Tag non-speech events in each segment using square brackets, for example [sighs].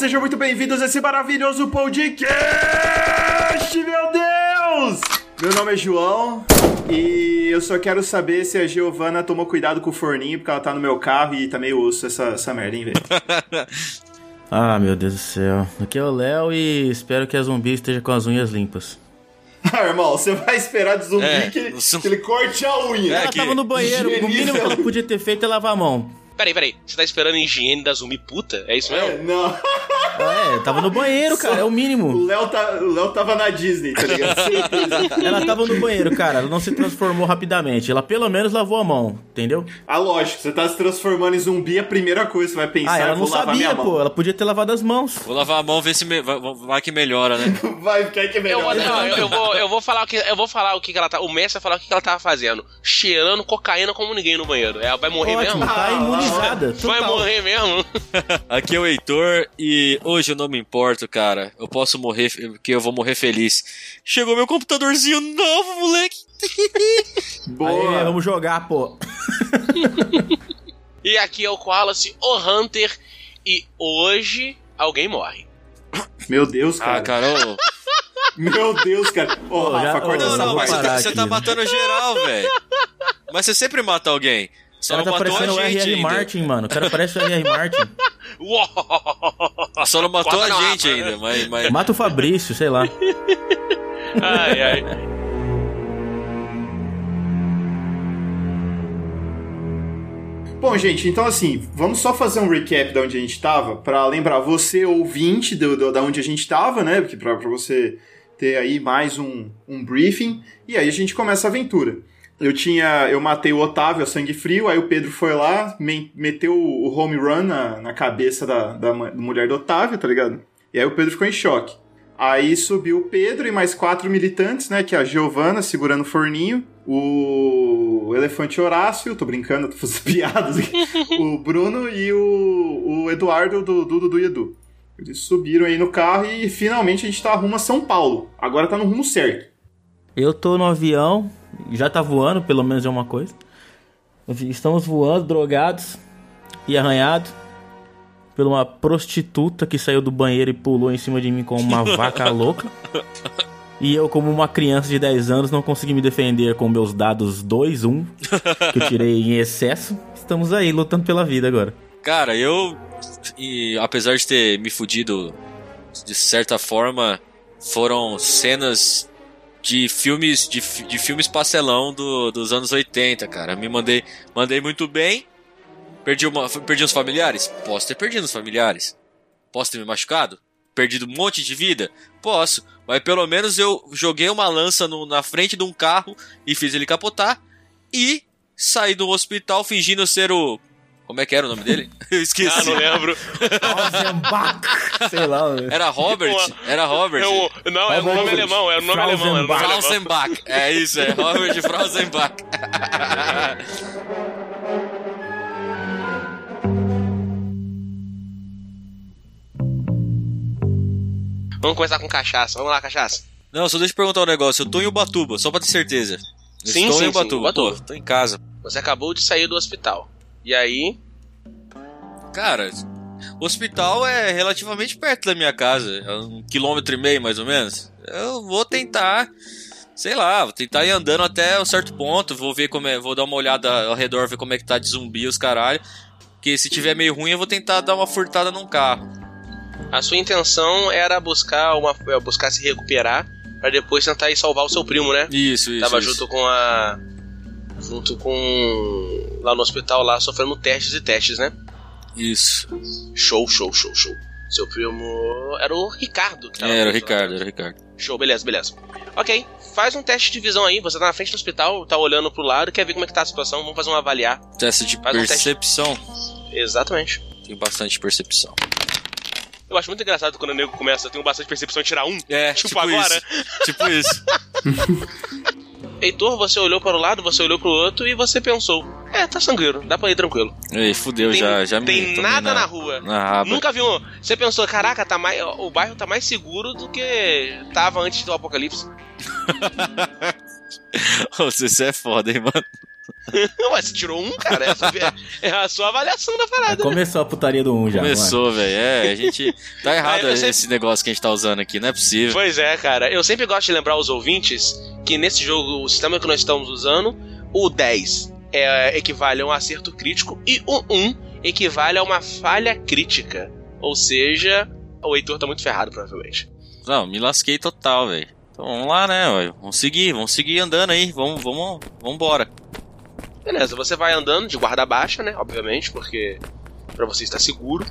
Sejam muito bem-vindos a esse maravilhoso podcast, meu Deus! Meu nome é João e eu só quero saber se a Giovana tomou cuidado com o forninho, porque ela tá no meu carro e tá meio osso essa, essa merda, hein, velho? [laughs] ah, meu Deus do céu. Aqui é o Léo e espero que a zumbi esteja com as unhas limpas. [laughs] Ah, irmão, você vai esperar de zumbi é, que, ele, que, ele, corte a unha. ela tava no banheiro, o mínimo que ela podia ter feito é lavar a mão. Peraí, peraí. Você tá esperando a higiene da zumbi puta? É isso mesmo? É, não. Ah, é, tava no banheiro, cara, é o mínimo. O Léo, tá, o Léo tava na Disney, tá ligado? [laughs] ela tava no banheiro, cara, ela não se transformou rapidamente. Ela pelo menos lavou a mão, entendeu? Ah, lógico, você tá se transformando em zumbi, a primeira coisa que você vai pensar ah, ela é não sabia, pô. Ela podia ter lavado as mãos. Vou lavar a mão, ver se me... vai, vai, que melhora, né? [laughs] vai, quer que melhora. Eu não, eu, eu, vou, eu vou falar o que eu vou falar o que, que ela tá. O mestre vai falar o que, que ela tava fazendo. Cheirando cocaína como ninguém no banheiro. Ela vai morrer Ótimo, mesmo? Tá imunizada. Vai morrer mesmo. [laughs] Aqui é o Heitor e hoje eu não me importo, cara. Eu posso morrer, porque eu vou morrer feliz. Chegou meu computadorzinho novo, moleque. [laughs] Boa. Aí, vamos jogar, pô. [laughs] e aqui é o Wallace, o Hunter, e hoje alguém morre. Meu Deus, cara. Ah, cara, [laughs] Meu Deus, cara. Ô, oh, Rafa, acorda não, não, mas você tá, você tá matando geral, velho. Mas você sempre mata alguém. Só o cara tá parecendo o R.R. Martin, mano. O cara parece o R.R. Martin. [laughs] Só não matou a gente ainda, mas, mas... Mata o Fabrício, sei lá. [laughs] ai, ai. Bom, gente, então assim, vamos só fazer um recap de onde a gente estava, para lembrar você, ouvinte, do, do, da onde a gente estava, né? Porque para você ter aí mais um, um briefing, e aí a gente começa a aventura eu tinha. Eu matei o Otávio a sangue frio, aí o Pedro foi lá, me, meteu o home run na, na cabeça da, da, da, mulher do Otávio, tá ligado? E aí o Pedro ficou em choque. Aí subiu o Pedro e mais quatro militantes, né? Que é a Giovana segurando o forninho, o Elefante Horácio, tô brincando, tô fazendo [laughs] piadas aqui, o Bruno e o, o Eduardo do Dudu do Edu. Eles subiram aí no carro e finalmente a gente tá rumo a São Paulo. Agora tá no rumo certo. Eu tô no avião, já tá voando, pelo menos é uma coisa. Estamos voando, drogados e arranhados por uma prostituta que saiu do banheiro e pulou em cima de mim como uma [laughs] vaca louca. E eu, como uma criança de 10 anos, não consegui me defender com meus dados 2, 1, que eu tirei em excesso. Estamos aí, lutando pela vida agora. Cara, eu, e, apesar de ter me fudido de certa forma, foram cenas de filmes de, de filmes pastelão do, dos anos 80, cara. Me mandei, mandei muito bem. Perdi, uma, perdi os familiares? Posso ter perdido os familiares. Posso ter me machucado? Perdido um monte de vida? Posso. Mas pelo menos eu joguei uma lança no, na frente de um carro e fiz ele capotar. E saí do hospital fingindo ser o como é que era o nome dele? [laughs] Eu esqueci. Ah, não lembro. [laughs] Sei lá. Era Robert. Era Robert. Eu, não, é o nome alemão. Era o nome alemão. Era Frausenbach. É isso, é Robert [laughs] Frausenbach. Vamos começar com cachaça. Vamos lá, cachaça. Não, só deixa eu perguntar um negócio. Eu tô em Ubatuba, só pra ter certeza. Eu sim, estou sim, em Ubatuba. Sim, Ubatuba. Tô, tô em casa. Você acabou de sair do hospital. E aí? Cara, o hospital é relativamente perto da minha casa, é um quilômetro e meio mais ou menos. Eu vou tentar, sei lá, vou tentar ir andando até um certo ponto, vou ver como é, vou dar uma olhada ao redor, ver como é que tá de zumbi os caralho. Que se tiver meio ruim, eu vou tentar dar uma furtada num carro. A sua intenção era buscar uma buscar se recuperar para depois tentar ir salvar o seu primo, né? Isso, isso. Tava isso. junto com a junto com lá no hospital lá sofrendo testes e testes, né? Isso. Show, show, show, show. Seu primo era o Ricardo. Que é, era o Ricardo, era o Ricardo. Show, beleza, beleza. Ok, faz um teste de visão aí. Você tá na frente do hospital, tá olhando pro lado, quer ver como é que tá a situação. Vamos fazer um avaliar. Teste de faz percepção. Um teste... Exatamente. Tem bastante percepção. Eu acho muito engraçado quando o nego começa, tem bastante percepção tirar um. É, tipo, tipo agora. Isso. tipo isso. [laughs] Heitor, você olhou para o lado, você olhou para o outro e você pensou: é, tá sangueiro, dá pra ir tranquilo. Ei, fudeu, tem, já, já tem me. Tem nada na, na rua. Na Nunca viu. Você pensou: caraca, tá mais, o bairro tá mais seguro do que tava antes do apocalipse. [laughs] Você é foda, hein, mano. [laughs] Ué, você tirou um, cara? Essa é, [laughs] é a sua avaliação da parada. Começou a putaria do 1 já. Começou, velho. É, a gente. Tá errado Aí você- esse negócio que a gente tá usando aqui, não é possível. Pois é, cara. Eu sempre gosto de lembrar aos ouvintes que nesse jogo, o sistema que nós estamos usando, o 10 é, equivale a um acerto crítico e o 1 equivale a uma falha crítica. Ou seja, o Heitor tá muito ferrado, provavelmente. Não, me lasquei total, velho. Então vamos lá, né? ué. Vamos seguir, vamos seguir andando aí. Vamos, vamos, vamos embora. Beleza, você vai andando de guarda baixa, né? Obviamente, porque pra você estar seguro.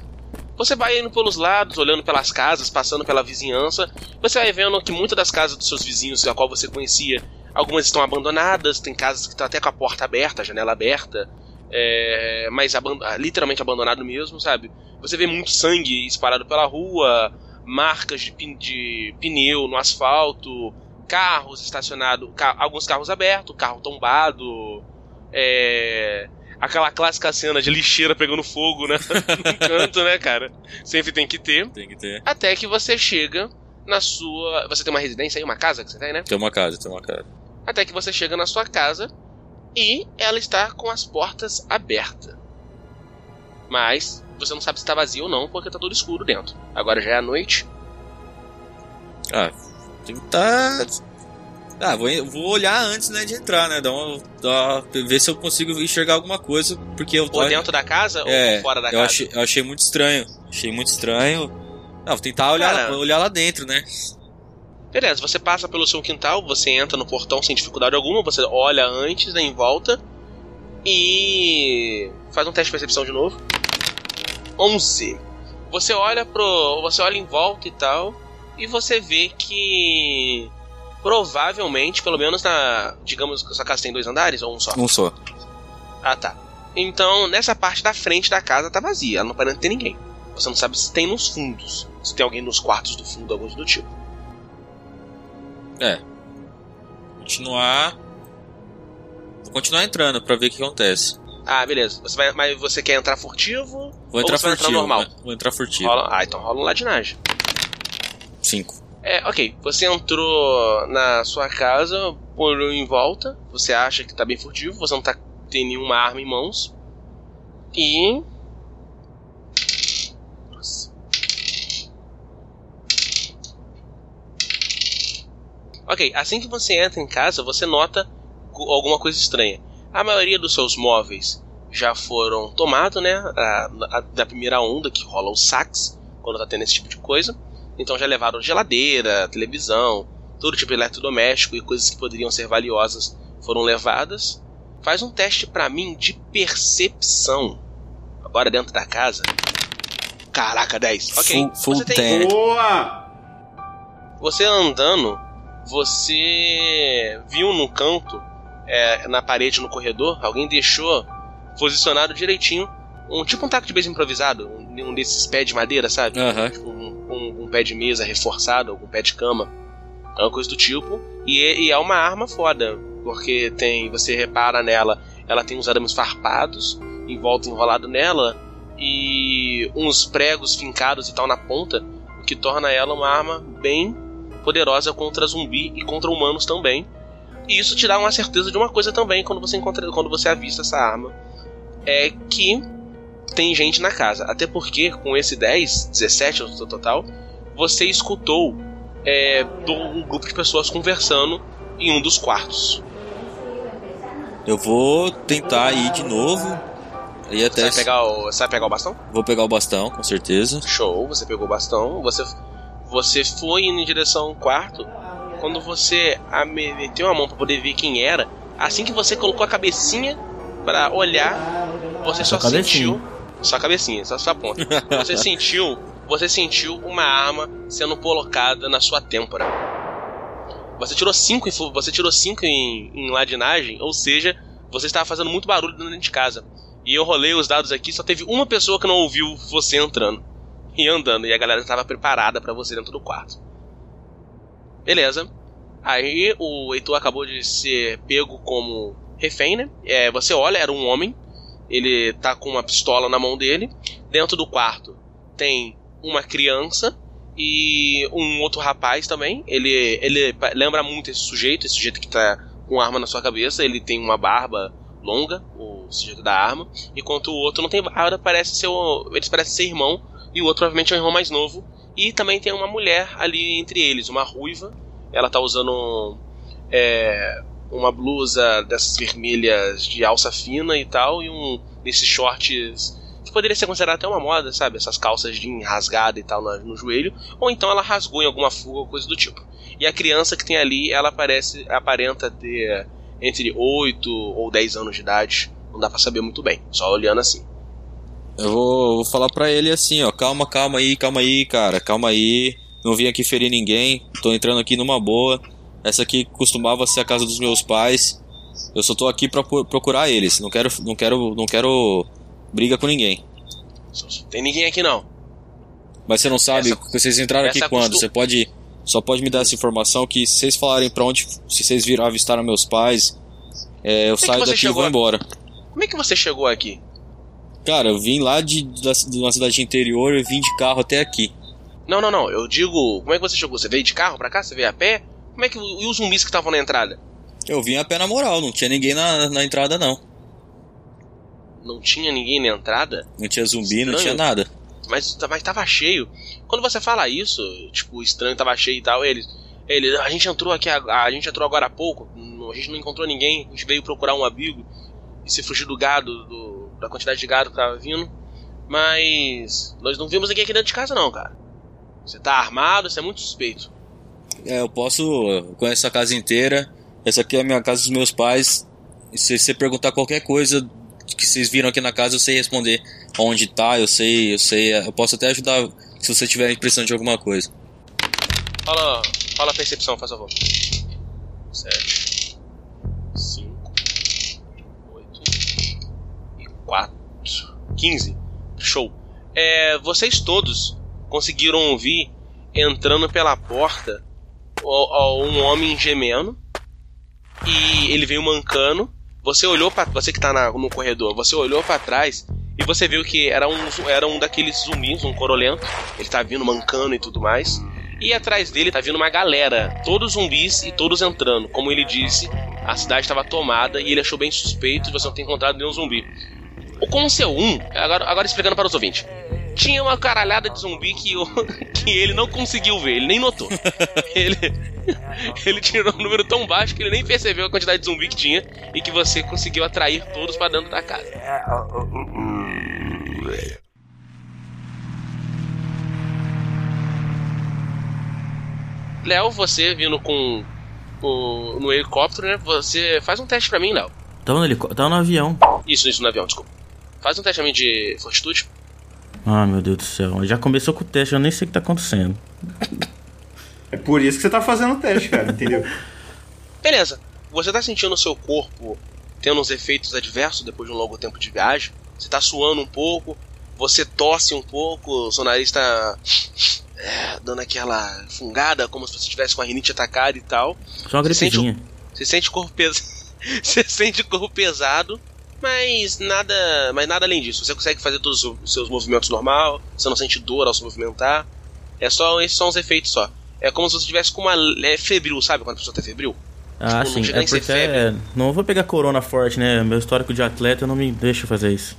Você vai indo pelos lados, olhando pelas casas, passando pela vizinhança. Você vai vendo que muitas das casas dos seus vizinhos, a qual você conhecia, algumas estão abandonadas, tem casas que estão até com a porta aberta, a janela aberta, é, mas aban- literalmente abandonado mesmo, sabe? Você vê muito sangue espalhado pela rua, marcas de, pin- de pneu no asfalto, carros estacionados, ca- alguns carros abertos, carro tombado, é, aquela clássica cena de lixeira pegando fogo, né? [laughs] no canto, né, cara? Sempre tem que ter. Tem que ter. Até que você chega na sua. Você tem uma residência aí, uma casa que você tem, né? Tem uma casa, tem uma casa. Até que você chega na sua casa e ela está com as portas abertas. Mas você não sabe se está vazia ou não, porque tá tudo escuro dentro. Agora já é a noite. Ah, tem que tá. Ah, vou, vou olhar antes né, de entrar, né? Dar uma, dar, ver se eu consigo enxergar alguma coisa. Porque eu tô. Ou dentro da casa é, ou fora da eu casa. achei, eu achei muito estranho. Achei muito estranho. Não, vou tentar olhar, olhar lá dentro, né? Beleza, você passa pelo seu quintal, você entra no portão sem dificuldade alguma, você olha antes, né, em volta e faz um teste de percepção de novo. 11. Você olha pro, você olha em volta e tal e você vê que provavelmente, pelo menos na, digamos que a sua casa tem dois andares ou um só. Um só. Ah, tá. Então, nessa parte da frente da casa tá vazia, ela não parece ter ninguém. Você não sabe se tem nos fundos, se tem alguém nos quartos do fundo, alguns do tipo. É. Continuar. Vou continuar entrando pra ver o que acontece. Ah, beleza. Você vai, mas você quer entrar furtivo? Vou entrar furtivo. entrar normal? né? Vou entrar furtivo. Rola, ah, então rola um ladinagem. Cinco. É, ok. Você entrou na sua casa, olhou em volta, você acha que tá bem furtivo, você não tá tem nenhuma arma em mãos. E. Ok, assim que você entra em casa, você nota alguma coisa estranha. A maioria dos seus móveis já foram tomados, né? A, a- da primeira onda que rola os saques, quando tá tendo esse tipo de coisa. Então já levaram geladeira, televisão, todo tipo de eletrodoméstico e coisas que poderiam ser valiosas foram levadas. Faz um teste pra mim de percepção. Agora dentro da casa. Caraca, 10. Ok. Full- full você tem, 10. Boa! você andando, você viu no canto, é, na parede, no corredor, alguém deixou posicionado direitinho um tipo um taco de beisebol improvisado, um, um desses pés de madeira, sabe? Tipo, um, um- um pé de mesa reforçado, algum pé de cama, é uma coisa do tipo. E, é- e é uma arma foda, porque tem, você repara nela, ela tem uns arames farpados em volta enrolado nela e uns pregos fincados e tal na ponta, o que torna ela uma arma bem poderosa contra zumbi e contra humanos também. E isso te dá uma certeza de uma coisa também quando você encontra, quando você avista essa arma, é que tem gente na casa. Até porque com esse 10, 17 no total, você escutou é, um grupo de pessoas conversando em um dos quartos. Eu vou tentar ir de novo. E Você até. vai pegar o, você vai pegar o bastão? Vou pegar o bastão, com certeza. Show, você pegou o bastão, você, você foi indo em direção ao quarto. Quando você meteu a mão pra poder ver quem era, assim que você colocou a cabecinha pra olhar, você só Só sentiu. Só a cabecinha, só a sua ponta. Você [laughs] sentiu. Você sentiu uma arma sendo colocada na sua têmpora. Você tirou 5 em, fu- você tirou cinco em, em ladinagem, ou seja, você estava fazendo muito barulho dentro de casa. E eu rolei os dados aqui, só teve uma pessoa que não ouviu você entrando e andando, e a galera estava preparada para você dentro do quarto. Beleza. Aí o Heitor acabou de ser pego como refém, né? É, você olha, era um homem. Ele tá com uma pistola na mão dele. Dentro do quarto tem uma criança e um outro rapaz também. Ele, ele lembra muito esse sujeito, esse sujeito que tá com arma na sua cabeça. Ele tem uma barba longa, o sujeito da arma, enquanto o outro não tem barba, parece ser eles parecem ser irmão, e o outro provavelmente é um irmão mais novo. E também tem uma mulher ali entre eles, uma ruiva. Ela tá usando é, uma blusa dessas vermelhas de alça fina e tal, e um desses shorts que poderia ser considerado até uma moda, sabe? Essas calças de rasgada e tal no, no joelho, ou então ela rasgou em alguma fuga ou coisa do tipo. E a criança que tem ali, ela parece, aparenta ter entre 8 ou 10 anos de idade. Não dá para saber muito bem, só olhando assim. Eu vou, vou falar pra ele assim, ó, calma, calma aí, calma aí, cara, calma aí. Não vim aqui ferir ninguém, tô entrando aqui numa boa. Essa aqui costumava ser a casa dos meus pais. Eu só tô aqui pra procurar eles. Não quero, não quero, não quero briga com ninguém. Tem ninguém aqui não. Mas você não sabe essa, vocês entraram aqui quando? Costum... Você pode só pode me dar essa informação que se vocês falarem pra onde se vocês viram avistaram meus pais, é, eu Como saio daqui e vou embora. Como é que você chegou aqui? Cara, eu vim lá de, da, de uma cidade interior e vim de carro até aqui. Não, não, não. Eu digo, como é que você chegou? Você veio de carro pra cá? Você veio a pé? Como é que. E os zumbis que estavam na entrada? Eu vim a pé na moral, não tinha ninguém na, na entrada, não. Não tinha ninguém na entrada? Não tinha zumbi, estranho. não tinha nada. Mas, mas tava cheio. Quando você fala isso, tipo, estranho tava cheio e tal, eles. Ele, a gente entrou aqui, a, a gente entrou agora há pouco, a gente não encontrou ninguém, a gente veio procurar um abrigo e se fugir do gado, do, da quantidade de gado que tava vindo. Mas nós não vimos ninguém aqui dentro de casa não, cara. Você tá armado, você é muito suspeito. É, eu posso. Eu conheço a casa inteira. Essa aqui é a minha casa dos meus pais. E se você perguntar qualquer coisa que vocês viram aqui na casa, eu sei responder onde tá, eu sei, eu sei. Eu posso até ajudar se você tiver impressão de alguma coisa. Fala, fala a percepção, faz favor. 7, 15. Show. É, vocês todos conseguiram ouvir entrando pela porta um homem gemendo e ele veio mancando. Você olhou para você que tá na, no corredor, você olhou para trás e você viu que era um, era um daqueles zumbis, um corolento. Ele tá vindo mancando e tudo mais. E atrás dele tá vindo uma galera, todos zumbis e todos entrando. Como ele disse, a cidade estava tomada e ele achou bem suspeito de você não ter encontrado nenhum zumbi. O Concel 1, agora, agora explicando para os ouvintes tinha uma caralhada de zumbi que, eu, [laughs] que ele não conseguiu ver, ele nem notou. [laughs] ele, ele tirou um número tão baixo que ele nem percebeu a quantidade de zumbi que tinha e que você conseguiu atrair todos para dentro da casa. Léo, você vindo com o, no helicóptero, né? Você faz um teste pra mim, Léo. Tava no, helicóptero, tava no avião. Isso, isso, no avião, desculpa. Faz um teste de fortitude. Ah, meu Deus do céu. Já começou com o teste, eu nem sei o que tá acontecendo. É por isso que você tá fazendo o teste, cara, entendeu? [laughs] Beleza. Você tá sentindo o seu corpo tendo uns efeitos adversos depois de um longo tempo de viagem. Você tá suando um pouco, você tosse um pouco, o seu nariz tá [sniffs] é, dando aquela fungada, como se você estivesse com a rinite atacada e tal. Só uma gripezinha. Você sente o corpo pesado. [laughs] você sente o corpo pesado mas nada, mas nada além disso. Você consegue fazer todos os seus movimentos normal, você não sente dor ao se movimentar. É só esses são os efeitos só. É como se você tivesse com uma é febril, sabe quando a pessoa tá febril? Ah, tipo, sim. É porque é, não vou pegar corona forte, né? Meu histórico de atleta não me deixa fazer isso.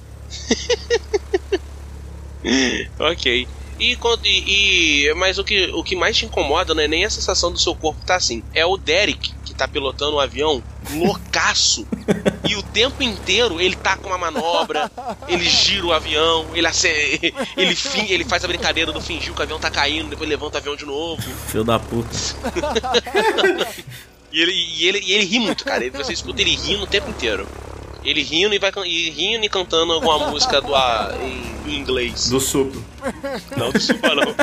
[laughs] ok. E, e, mas o que, o que mais te incomoda não é nem a sensação do seu corpo tá assim. É o Derek tá pilotando um avião loucaço. e o tempo inteiro ele tá com uma manobra, ele gira o avião, ele ele, fim, ele faz a brincadeira do fingir que o avião tá caindo, depois levanta o avião de novo. Filho da puta. e, ele, e, ele, e ele ri muito, cara. Você escuta ele rindo o tempo inteiro. Ele rindo e vai e rindo e cantando alguma música do, a, em, em, inglês. Do Suplo. Não, do Suplo não.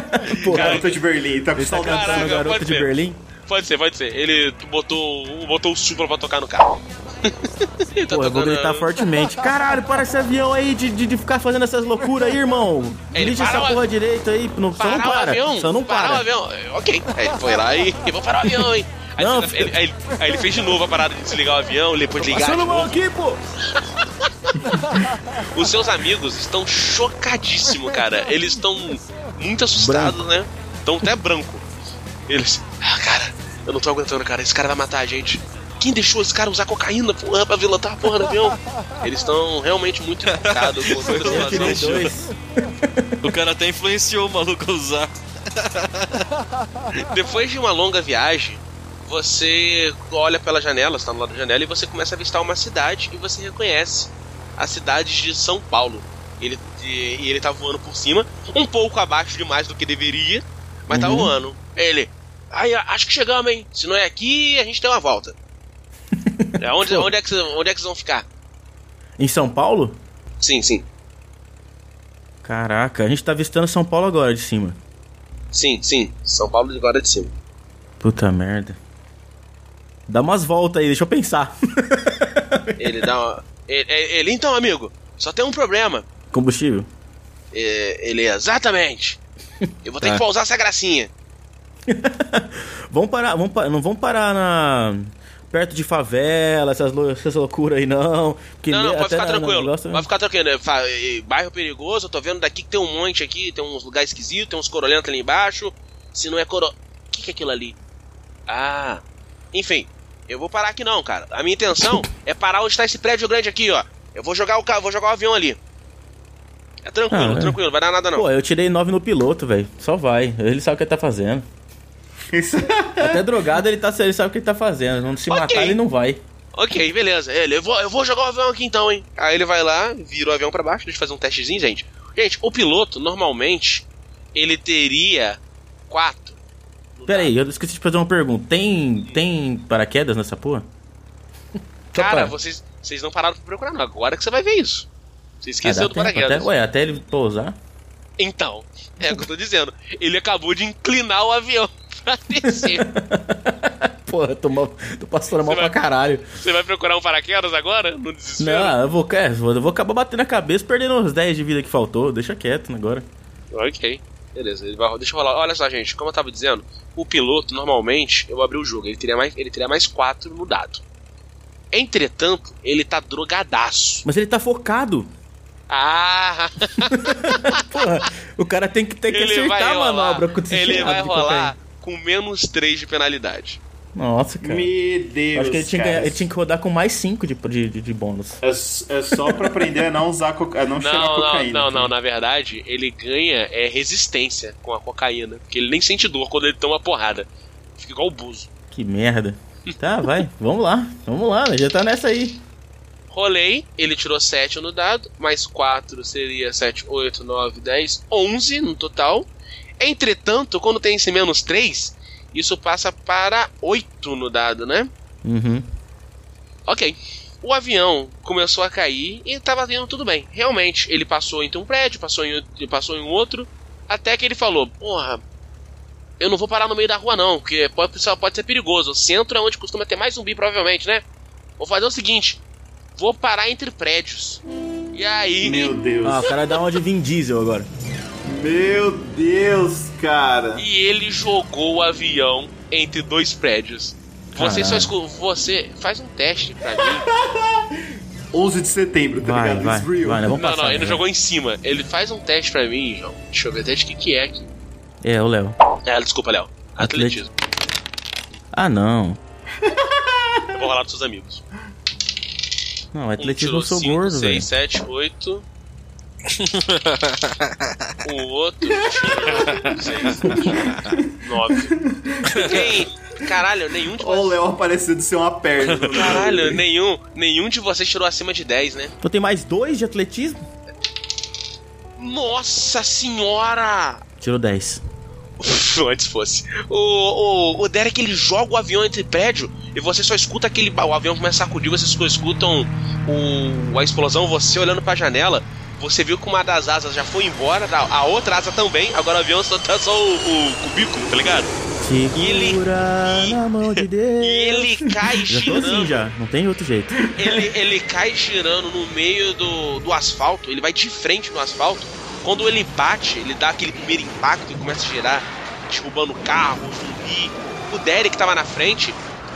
Pô, cara, Garota de Berlim, tá com saudade da Garota de Berlim? Pode ser, pode ser. Ele botou, botou o Supra pra tocar no carro. [laughs] tá Pô, eu vou gritar fortemente. Caralho, para esse avião aí de, de, de ficar fazendo essas loucuras aí, irmão. Dirige essa porra a... direito aí. Não, só não para. Avião, só não para. o avião. Ok. Aí ele foi lá e. Eu vou parar o avião, hein? Aí, não, ele, ele, aí, aí, ele fez de novo a parada de desligar o avião, depois de ligar. Passando mal aqui, pô! [laughs] Os seus amigos estão chocadíssimos, cara. Eles estão muito assustados, branco. né? Estão até branco. Eles. Ah, cara, eu não tô aguentando, cara. Esse cara vai matar a gente. quem deixou esse cara usar cocaína porra, pra pilotar a porra do avião? Eles estão realmente muito enfocados com toda a situação. O cara até influenciou o maluco a usar. Depois de uma longa viagem, você olha pela janela, está no lado da janela, e você começa a avistar uma cidade e você reconhece a cidade de São Paulo. Ele, e, e ele tá voando por cima, um pouco abaixo demais do que deveria, mas tá Uhum. voando. Ele, ai, acho que chegamos, hein? Se não é aqui, a gente tem uma volta. [laughs] É, onde, onde, é que, onde é que vocês vão ficar? Em São Paulo? Sim, sim. Caraca, a gente tá avistando São Paulo agora de cima. Sim, sim. São Paulo agora de cima. Puta merda. Dá umas voltas aí, deixa eu pensar. [laughs] Ele dá uma. Ele, ele, então, amigo, só tem um problema. Combustível? É, ele, exatamente. Eu vou ter Tá. que pausar essa gracinha. [laughs] Vamos parar, vamos pa- não vamos parar na perto de favela, essas, lou- essas loucuras aí não. Porque não, não, pode ficar na- tranquilo. negócio- Pode ficar tranquilo. né? Bairro perigoso, eu tô vendo daqui que tem um monte aqui, tem uns lugares esquisitos, tem uns corolentos ali embaixo. Se não é coro. O que, que é aquilo ali? Ah. Enfim, eu vou parar aqui não, cara. A minha intenção é parar onde tá esse prédio grande aqui, ó. Eu vou jogar o ca- vou jogar o avião ali. É tranquilo, Ah, tranquilo, vai dar nada não. Pô, eu tirei 9 no piloto, velho. Só vai. Ele sabe o que ele tá fazendo. Isso- [laughs] Até drogado ele, tá, ele sabe o que ele tá fazendo. Não se Ok. matar, ele não vai. Ok, beleza. Ele, eu vou, eu vou jogar o avião aqui então, hein? Aí ele vai lá, vira o avião pra baixo, deixa eu fazer um testezinho, gente. Gente, o piloto, normalmente, ele teria quatro. no Pera aí, dado. eu esqueci de fazer uma pergunta. Tem, tem paraquedas nessa porra? [laughs] Cara, vocês, vocês não pararam pra procurar, não. Agora que você vai ver isso. Você Ah, esqueceu dá do tempo paraquedas. Até, ué, até ele pousar? Então, é o que eu tô dizendo. Ele acabou de inclinar o avião [laughs] pra descer. Porra, tô, mal, tô passando mal Você pra vai- caralho. você vai procurar um paraquedas agora? No desespero? Não, eu vou, é, eu vou acabar batendo a cabeça, perdendo os 10 de vida que faltou. Deixa quieto agora. Ok. Beleza, ele vai, deixa eu rolar. Olha só, gente, como eu tava dizendo, o piloto, normalmente, eu abri o jogo, ele teria mais, ele teria mais 4 no dado. Entretanto, ele tá drogadaço. Mas ele tá focado. Ah! [laughs] Porra, o cara tem que, tem que ele acertar a manobra com esse Ele vai de rolar com menos 3 de penalidade. Nossa, cara. Meu Deus. Acho que ele tinha, que ele tinha que rodar com mais 5 de, de, de, de bônus. É, é só pra aprender a não usar coca... a não, cheirar Não, não, cocaína. não, não, na verdade, ele ganha é, resistência com a cocaína. Porque ele nem sente dor quando ele toma uma porrada. Fica igual o buzo. Que merda. Tá, vai. Vamos lá. Vamos lá, já tá nessa aí. Rolei, ele tirou 7 no dado, mais 4 seria 7, 8, 9, 10, 11 no total. Entretanto, quando tem esse menos 3, isso passa para 8 no dado, né? Uhum. Ok. O avião começou a cair e estava indo tudo bem. Realmente, ele passou entre um prédio, passou em, outro- passou em outro, até que ele falou: Porra, eu não vou parar no meio da rua não, porque pode, pode ser perigoso. O centro é onde costuma ter mais zumbi, provavelmente, né? Vou fazer o seguinte: vou parar entre prédios. E aí. Meu Deus. Ah, o cara dá uma de Vin Diesel agora. Meu Deus, cara. E ele jogou o avião entre dois prédios. Você só Caralho. escu- Você faz um teste pra mim. [laughs] 11 de setembro, tá Vai, ligado? vai. It's real. vai né? vamos Não, passar. não, ele né? jogou em cima. Ele faz um teste pra mim, João. Deixa eu ver até de que que é aqui. É, o Léo. É, desculpa, Léo. Atletismo. Ah, não. [laughs] Eu vou rolar dos seus amigos. Não, Um atletismo tirou eu sou cinco, gordo, velho. seis, sete, oito. [laughs] o outro tirou seis, sete, nove. Quem? Caralho, nenhum de Olha o vocês. Léo aparecendo ser uma perna. [laughs] Caralho, nenhum, nenhum de vocês tirou acima de 10, né? Então tem mais dois de atletismo? Nossa senhora! Tirou 10. [laughs] Antes fosse. O, o, o Derek ele joga o avião entre prédio e você só escuta aquele. O avião começa a sacudir, vocês só escutam o, a explosão, você olhando pra janela. Você viu que uma das asas já foi embora, a outra asa também, agora o avião só tá só o, o cubículo, tá ligado? ele- Segura e- na mão de [laughs] Deus. E ele cai Já assim girando. já, não tem outro jeito. Ele, ele cai girando no meio do, do asfalto, ele vai de frente no asfalto. Quando ele bate, ele dá aquele primeiro impacto e começa a girar, derrubando carro, zumbi. O Derek tava na frente,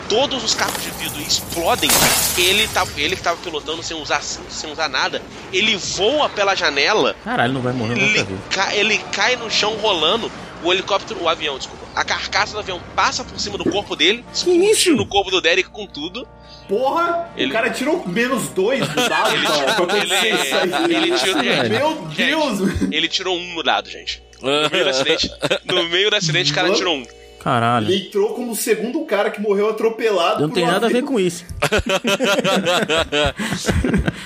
todos os carros de vidro explodem. Ele, tá, ele que tava pilotando sem usar, sem usar nada, ele voa pela janela, Caralho, não vai morrer ele, ca- ele cai no chão rolando. o helicóptero, o avião, desculpa, a carcaça do avião passa por cima do corpo dele, isso? no corpo do Derek com tudo. Porra! Ele- O cara tirou menos dois do dado Ele- acontecer ele- ele tirou- Gente, Meu gente. Deus! Ele tirou um no dado, gente. No meio do [laughs] acidente, no meio do acidente o cara tirou um. Caralho. Ele entrou como o segundo cara que morreu atropelado. Não por tem um nada a ver com isso. [laughs]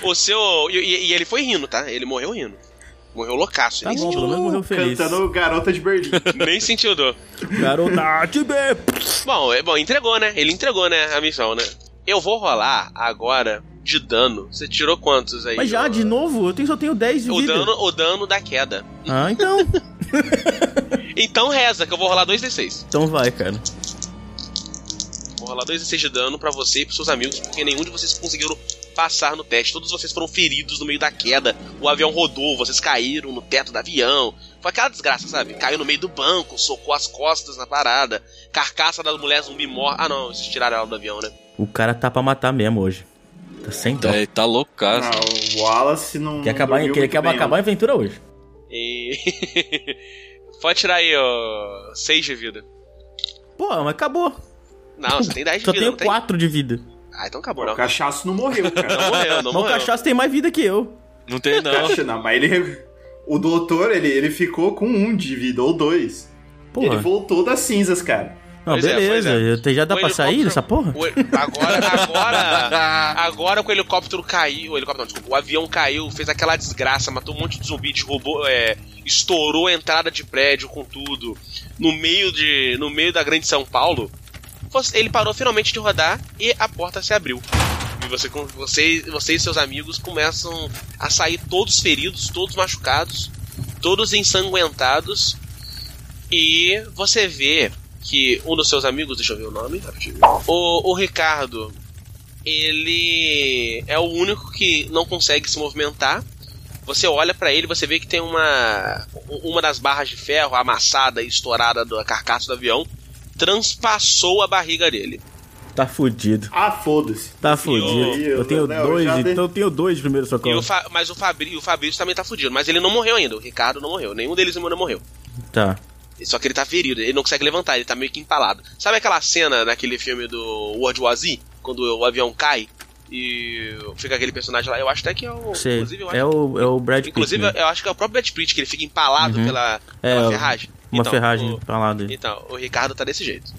O seu. E, e- ele foi rindo, tá? Ele morreu rindo. Morreu loucaço. Tá nem, bom, sentiu, pelo morreu feliz. Cantando Garota de Berlim. [laughs] nem sentiu dor. Garota de B. Bom, é, bom, entregou, né? Ele entregou, né? A missão, né? Eu vou rolar agora de dano. Você tirou quantos aí? Mas já, de novo, eu tenho, só tenho 10 de O vida. dano, o dano da queda. Ah, então. [laughs] Então reza, que eu vou rolar 2d6. Então vai, cara. Vou rolar 2d6 de dano pra você e pros seus amigos, porque nenhum de vocês conseguiram passar no teste. Todos vocês foram feridos no meio da queda. O avião rodou, vocês caíram no teto do avião. Foi aquela desgraça, sabe? Caiu no meio do banco, socou as costas na parada. Carcaça das mulheres zumbi morre. Ah, não, vocês tiraram ela do avião, né? O cara tá pra matar mesmo hoje. Tá sem dó. É, tá. Não, o Wallace não. Quer acabar, não quer, quer bem, acabar a aventura hoje. E. [laughs] Pode tirar aí, ó. 6 de vida. Pô, mas acabou. Não, você tem 10 de Só vida, tenho não tem? 4 de vida. Ah, então acabou, não. não. O cachaço não morreu, cara. Não morreu, não [laughs] Mas o morreu. cachaço tem mais vida que eu. Não tem, não. Cacha- não, mas ele. O doutor, ele, ele ficou com um de vida, ou dois. Porra. Ele voltou das cinzas, cara. Não, é, beleza. é. eu te- Já dá O pra sair dessa porra? O agora, agora, [laughs] agora que o helicóptero caiu, o helicóptero, não, desculpa, o avião caiu, fez aquela desgraça, matou um monte de zumbi, derrubou, é, estourou a entrada de prédio com tudo, no meio de, no meio da grande São Paulo. Ele parou finalmente de rodar e a porta se abriu. E você, você, você e seus amigos começam a sair todos feridos, todos machucados, todos ensanguentados. E você vê que um dos seus amigos, deixa eu ver o nome, rapidinho. O, o Ricardo, ele é o único que não consegue se movimentar. Você olha pra ele, você vê que tem uma uma das barras de ferro amassada e estourada da carcaça do avião transpassou a barriga dele. Tá fudido. Ah, foda-se. Tá fudido. eu- Eu tenho não, eu dois, dei- então eu tenho dois de primeiro E socorro. Fa- mas o, Fabri, o Fabrício também tá fudido, mas ele não morreu ainda. O Ricardo não morreu. Nenhum deles ainda morreu. Tá. Só que ele tá ferido, ele não consegue levantar, ele tá meio que empalado. Sabe aquela cena naquele filme do World War Z? Quando o avião cai e fica aquele personagem lá? Eu acho até que é o. Sei. Inclusive, eu acho, É o, é o Brad Pitt. inclusive, né? eu acho que é o próprio Brad Pitt, que ele fica empalado Uhum. pela, É, pela ferragem. Uma Então, ferragem o- dele. Então, o Ricardo tá desse jeito.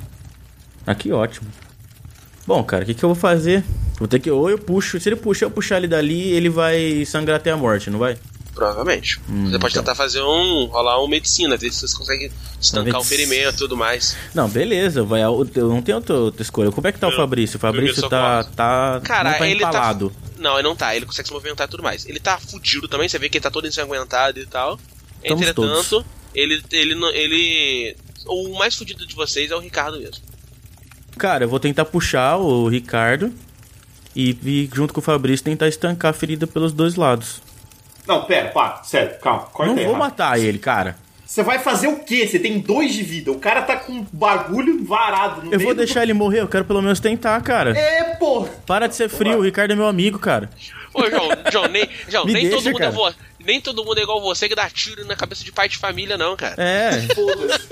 Ah, que ótimo. Bom, cara, o que, que eu vou fazer? Vou ter que. Ou eu puxo. Se ele puxar, eu puxar ele dali, ele vai sangrar até a morte, não vai? Provavelmente. Hum, você pode então. tentar fazer um. rolar um medicina, ver se você consegue estancar o ferimento e tudo mais. Não, beleza, vai. Eu não tenho outra, outra escolha. Como é que tá o Fabrício? O Fabrício tá. socorro. tá Cara, não tá ele tá- empalado. Não, ele não tá, ele consegue se movimentar e tudo mais. Ele tá fudido também, você vê que ele tá todo ensanguentado e tal. Estamos Entretanto, ele, ele, não- ele. O mais fudido de vocês é o Ricardo mesmo. Cara, eu vou tentar puxar o Ricardo e, e junto com o Fabrício tentar estancar a ferida pelos dois lados. Não, pera, pá, sério, calma. Corta não aí, vou matar ele, cara. Você vai fazer o quê? Você tem dois de vida. O cara tá com um bagulho varado no Eu vou do- deixar ele morrer, eu quero pelo menos tentar, cara. É, pô. Para de ser frio, o Ricardo é meu amigo, cara. Ô, João, João, nem, João, nem, deixa, todo mundo é cara. vo- nem todo mundo é igual você que dá tiro na cabeça de pai de família, não, cara. É, Foda-se.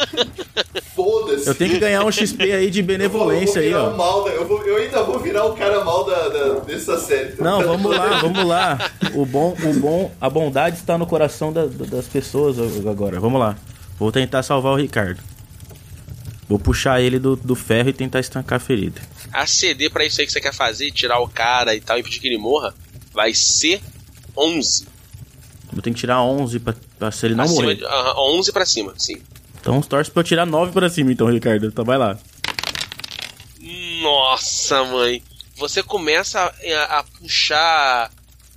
Foda-se. eu tenho que ganhar um XP aí de benevolência aí, eu vou ó. virar o mal da- eu, vou- eu ainda vou virar o cara mal da, da- dessa série. Não, vamos lá, vamos lá. O bom, o bom, a bondade está no coração da- da- das pessoas agora. Vamos lá. Vou tentar salvar o Ricardo. Vou puxar ele do, do ferro e tentar estancar a ferida. A CD pra isso aí que você quer fazer, tirar o cara e tal, e impedir que ele morra, vai ser 11. Eu tenho que tirar 11 pra, pra se ele não Acima morrer. de, aham, 11 pra cima, sim. Então torce pra eu tirar 9 pra cima, então, Ricardo. Então vai lá. Nossa, mãe. Você começa a, a puxar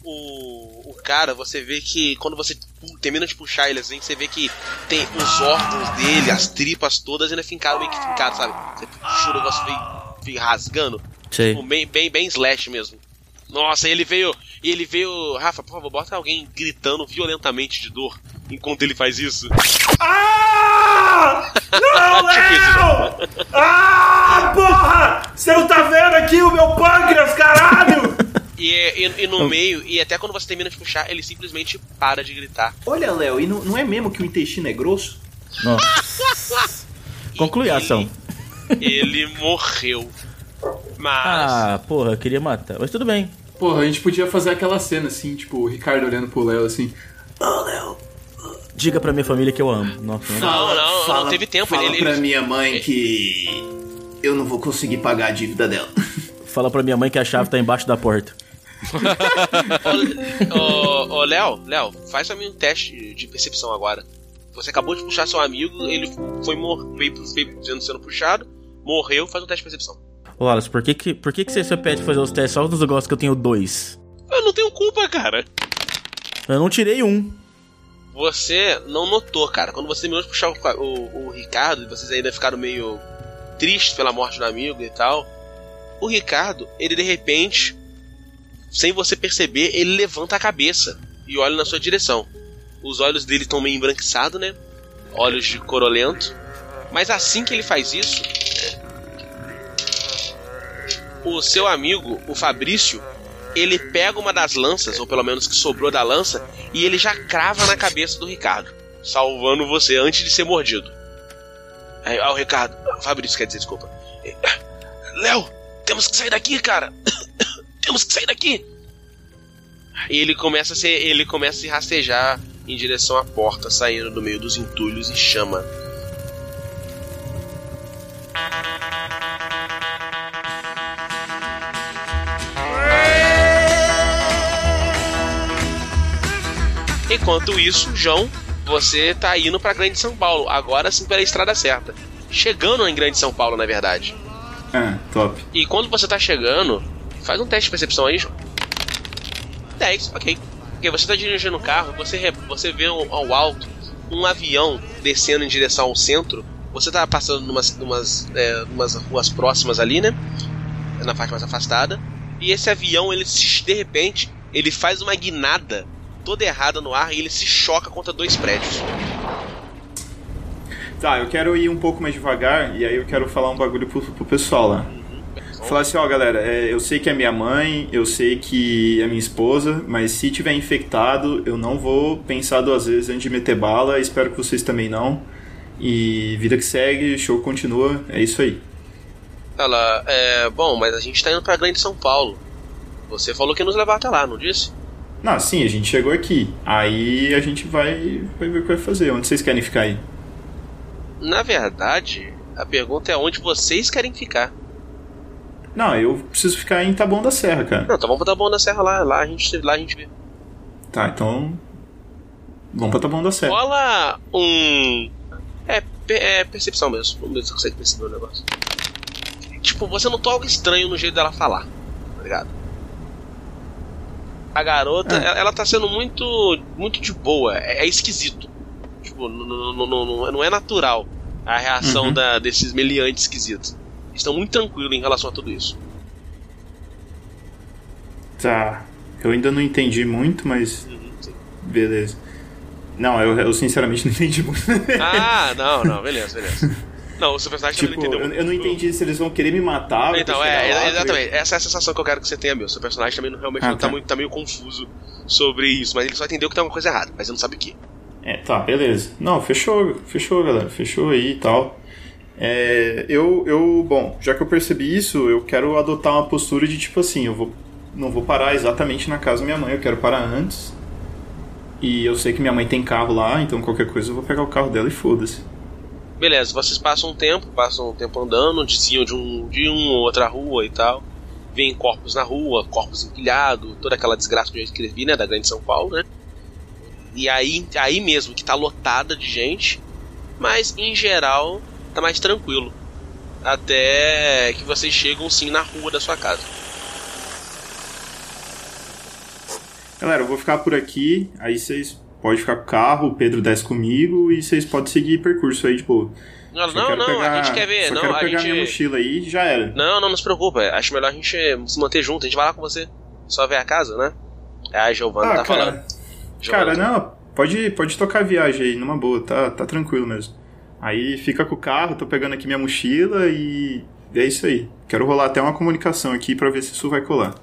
o, o cara, você vê que quando você termina de puxar ele assim, você vê que tem os órgãos dele, as tripas todas ainda fincaram meio que fincadas, sabe? Você puxa o negócio veio, veio rasgando. Sei. Tipo, bem, bem, bem slash mesmo. Nossa, ele veio. E ele veio. Rafa, por favor, bota alguém gritando violentamente de dor enquanto ele faz isso. Ah! [laughs] Não, Tipo isso, Léo! Ah, porra! Você não tá vendo aqui o meu pâncreas, caralho? [laughs] E, e, e no meio, e até quando você termina de puxar, ele simplesmente para de gritar. Olha, Léo, e não, não é mesmo que o intestino é grosso? Nossa. Conclui a ação. Ele morreu. Mas. Ah, porra, eu queria matar. Mas tudo bem. Porra, a gente podia fazer aquela cena assim, tipo, o Ricardo olhando pro Léo assim. Ô, Léo, Diga pra minha família que eu amo. Nossa, né? Não, não, não teve tempo. Fala Ele- pra ele- minha mãe que eu não vou conseguir pagar a dívida dela. [laughs] Fala pra minha mãe que a chave tá embaixo da porta. [laughs] Ô, ô, ô, Léo, Léo, faz pra mim um teste de percepção agora. Você acabou de puxar seu amigo, ele foi mor veio, veio sendo, sendo puxado, morreu, faz um teste de percepção. Wallace, por que que, por que, que você só pede fazer os testes só dos negócios que eu tenho dois? Eu não tenho culpa, cara. Eu não tirei um. Você não notou, cara. Quando você terminou de puxar o, o, o Ricardo, e vocês ainda ficaram meio tristes pela morte do amigo e tal. O Ricardo, ele de repente, sem você perceber, ele levanta a cabeça e olha na sua direção. Os olhos dele estão meio embranquiçados, né? Olhos de corolento. Mas assim que ele faz isso, o seu amigo, o Fabrício, ele pega uma das lanças, ou pelo menos que sobrou da lança, e ele já crava na cabeça do Ricardo, salvando você antes de ser mordido. Aí, ah, o Ricardo, Fabrício quer dizer, desculpa. Léo, temos que sair daqui, cara. [coughs] temos que sair daqui. E ele começa a ser, ele começa a se rastejar em direção à porta, saindo do meio dos entulhos e chama. Enquanto isso, João, você tá indo pra Grande São Paulo, agora sim pela estrada certa. Chegando em Grande São Paulo, na verdade. Ah, top. E quando você tá chegando, faz um teste de percepção aí, João. 10, ok. Porque você tá dirigindo o carro, você, você vê ao, alto um avião descendo em direção ao centro. Você tá passando numas, numas, é, numas ruas próximas ali, né? Na parte mais afastada. E esse avião, ele de repente, ele faz uma guinada toda errada no ar e ele se choca contra dois prédios. Tá, eu quero ir um pouco mais devagar e aí eu quero falar um bagulho pro, pro pessoal lá. Falar assim, ó, galera, é, eu sei que é minha mãe, eu sei que é minha esposa, mas se tiver infectado, eu não vou pensar duas vezes antes de meter bala, espero que vocês também não. E vida que segue, show continua, é isso aí. Ela, é. Bom, mas a gente tá indo pra Grande São Paulo. Você falou que ia nos levar até lá, não disse? Não, sim, a gente chegou aqui. Aí a gente vai, vai ver o que vai fazer. Onde vocês querem ficar aí? Na verdade, a pergunta é onde vocês querem ficar. Não, eu preciso ficar em Taboão da Serra, cara. Não, então vamos pra Bom da Serra lá, lá a gente, lá a gente vê. Tá, então. Vamos pra Taboão da Serra. Rola um. É, é percepção mesmo. Vamos ver se você consegue perceber o negócio. Tipo, você notou algo estranho no jeito dela falar, tá ligado? A garota, Ah. ela, tá sendo muito muito de boa, é, é esquisito. Tipo, não, não, não, não- não é natural a reação Uhum. da, desses meliantes esquisitos. Estão muito tranquilos em relação a tudo isso. Tá. Eu ainda não entendi muito, mas. Beleza. Não, eu, eu sinceramente [laughs] não entendi muito. Ah, não, não, beleza, beleza. Não, o seu personagem tipo, também não eu, entendeu. eu não entendi se eles vão querer me matar. ou Então, eu é, lá, exatamente. Essa é a sensação que eu quero que você tenha, meu. Seu personagem também não, realmente Ah, não tá, tá. muito, tá meio confuso sobre isso, mas ele só entendeu que tem alguma coisa errada, mas ele não sabe o que. É, tá, beleza. Não, fechou, fechou, galera. Fechou aí e tal. É, eu, eu, bom, já que eu percebi isso, eu quero adotar uma postura de tipo assim, eu vou, não vou parar exatamente na casa da minha mãe, eu quero parar antes. E eu sei que minha mãe tem carro lá, então qualquer coisa eu vou pegar o carro dela e foda-se. Beleza, vocês passam um tempo, passam um tempo andando, desciam de um de uma ou outra rua e tal. Vêm corpos na rua, corpos empilhados, toda aquela desgraça que eu escrevi, né, da Grande São Paulo, né? E aí, aí mesmo que tá lotada de gente, mas em geral tá mais tranquilo. Até que vocês chegam sim na rua da sua casa. Galera, eu vou ficar por aqui, aí vocês podem ficar com o carro, o Pedro desce comigo e vocês podem seguir percurso aí, tipo. Não, só não, não, pegar- a gente quer ver, só não, quero a pegar minha gente. mochila aí e já era. Não, não, não se preocupa. Acho melhor a gente se manter junto. A gente vai lá com você. Só ver a casa, né? É a Giovana Ah, tá cara, falando. Giovana, Cara, não, pode, pode tocar a viagem aí, numa boa, tá, tá tranquilo mesmo. Aí fica com o carro, tô pegando aqui minha mochila e é isso aí. Quero rolar até uma comunicação aqui pra ver se isso vai colar.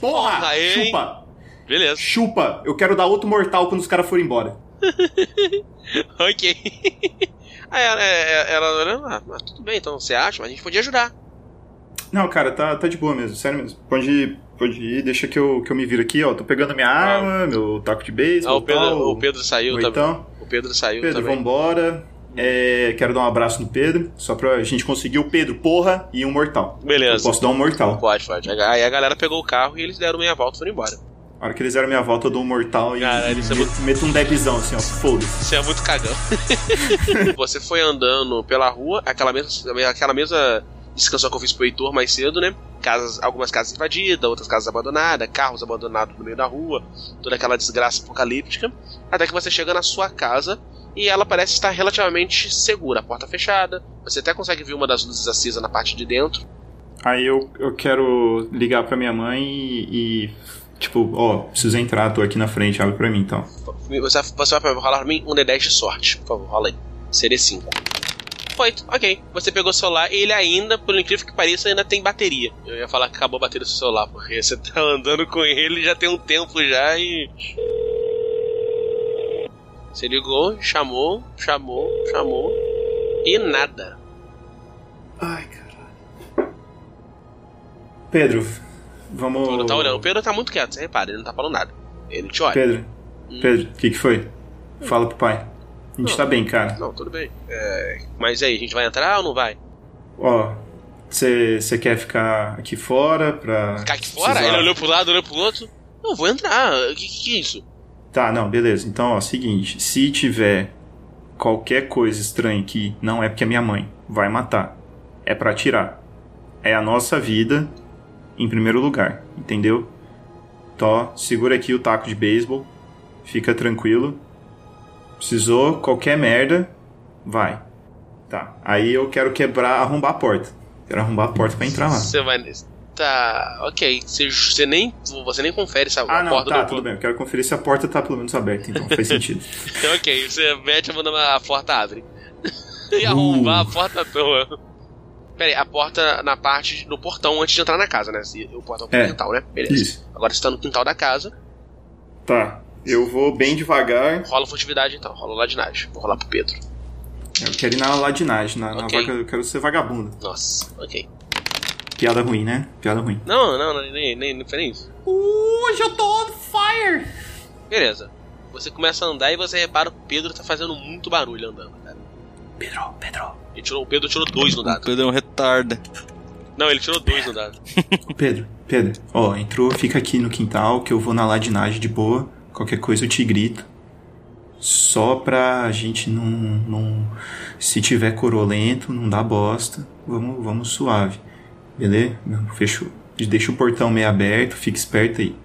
Porra! Porra, hein? chupa! Beleza. Chupa! Eu quero dar outro mortal quando os caras forem embora. [laughs] ok. [laughs] Aí ela, é, ela, ela, ah, mas tudo bem, então você acha? Mas a gente podia ajudar. Não, cara, tá, tá de boa mesmo, sério mesmo. Pode ir, pode ir, deixa que eu, que eu me viro aqui, ó. Tô pegando minha arma, meu taco de beisebol. Ah, o Pedro, tal, o Pedro saiu também. Então, O Pedro saiu Pedro, também. vambora. É, quero dar um abraço no Pedro, só pra gente conseguir o Pedro, porra, e um mortal. Eu Beleza. posso dar um mortal. Pode, pode. Aí a galera pegou o carro e eles deram meia volta e foram embora. A hora que eles deram minha volta, eu dou um mortal e, Caralho, e isso é meto, meto um debzão assim, ó. Foda-se. Você é muito cagão. [laughs] você foi andando pela rua, aquela mesma, aquela mesma descrição que eu fiz pro Heitor mais cedo, né? Casas, algumas casas invadidas, outras casas abandonadas, carros abandonados no meio da rua, toda aquela desgraça apocalíptica. Até que você chega na sua casa e ela parece estar relativamente segura, a porta fechada. Você até consegue ver uma das luzes acesa na parte de dentro. Aí eu, eu quero ligar pra minha mãe e, e, tipo, ó, preciso entrar, tô aqui na frente, abre pra mim então. Você, você vai rolar pra mim um D10 de sorte, por favor, rola aí. Seria 5. Foi, ok. Você pegou o celular e ele ainda, por incrível que pareça, ainda tem bateria. Eu ia falar que acabou a bateria do seu celular, porque você tá andando com ele já tem um tempo já e. Você ligou, chamou, chamou, chamou e nada. Ai, caralho. Pedro, vamos. O Pedro tá olhando. O Pedro tá muito quieto, você repara, ele não tá falando nada. Ele te olha. Pedro, Pedro, o que que foi? Fala pro pai. A gente Não. tá bem, cara. Não, tudo bem. É, Mas aí, a gente vai entrar ou não vai? Ó, você quer ficar aqui fora pra. Ficar aqui fora? precisar- Ele olhou pro lado, olhou pro outro. Não, vou entrar. O que, que que é isso? Tá, não, beleza. Então, ó, seguinte, se tiver qualquer coisa estranha aqui, não é porque é minha mãe, vai matar. É pra atirar. É a nossa vida em primeiro lugar, entendeu? Tó, segura aqui o taco de beisebol, fica tranquilo. Precisou qualquer merda, vai. Tá. Aí eu quero quebrar, arrombar a porta. Quero arrombar a porta pra entrar lá. Você vai. Tá, ok. Você, você nem, você nem confere se a, Ah, não, porta tá, do tudo bem. Eu quero conferir se a porta tá pelo menos aberta, então faz sentido. Então, [laughs] ok, você mete a mão na a porta abre. [laughs] e arrombar a porta à toa. Pera aí, a porta na parte do portão antes de entrar na casa, né? Se- O portão pro É, quintal, né? Beleza. Isso. Agora você tá no quintal da casa. Tá. Eu vou bem devagar. Rola furtividade então, rola ladinagem. Vou rolar pro Pedro. Eu quero ir na ladinagem, na, na Ok. vaca, eu quero ser vagabundo. Nossa, ok. Piada ruim, né? Piada ruim. Não, não, não nem, nem, não foi nem isso. Hoje eu tô on fire! Beleza. Você começa a andar e você repara que o Pedro tá fazendo muito barulho andando, cara. Pedro, Pedro. Ele tirou, o Pedro tirou dois no O dado. Pedro é um retardo. Não, ele tirou dois no dado. Pedro, Pedro. Ó, entrou, fica aqui no quintal que eu vou na ladinagem de boa. Qualquer coisa eu te grito. Só pra gente não. não se tiver corolento, não dá bosta. Vamos, vamos suave. Beleza? Não, Fechou. Deixa o portão meio aberto, fica esperto aí.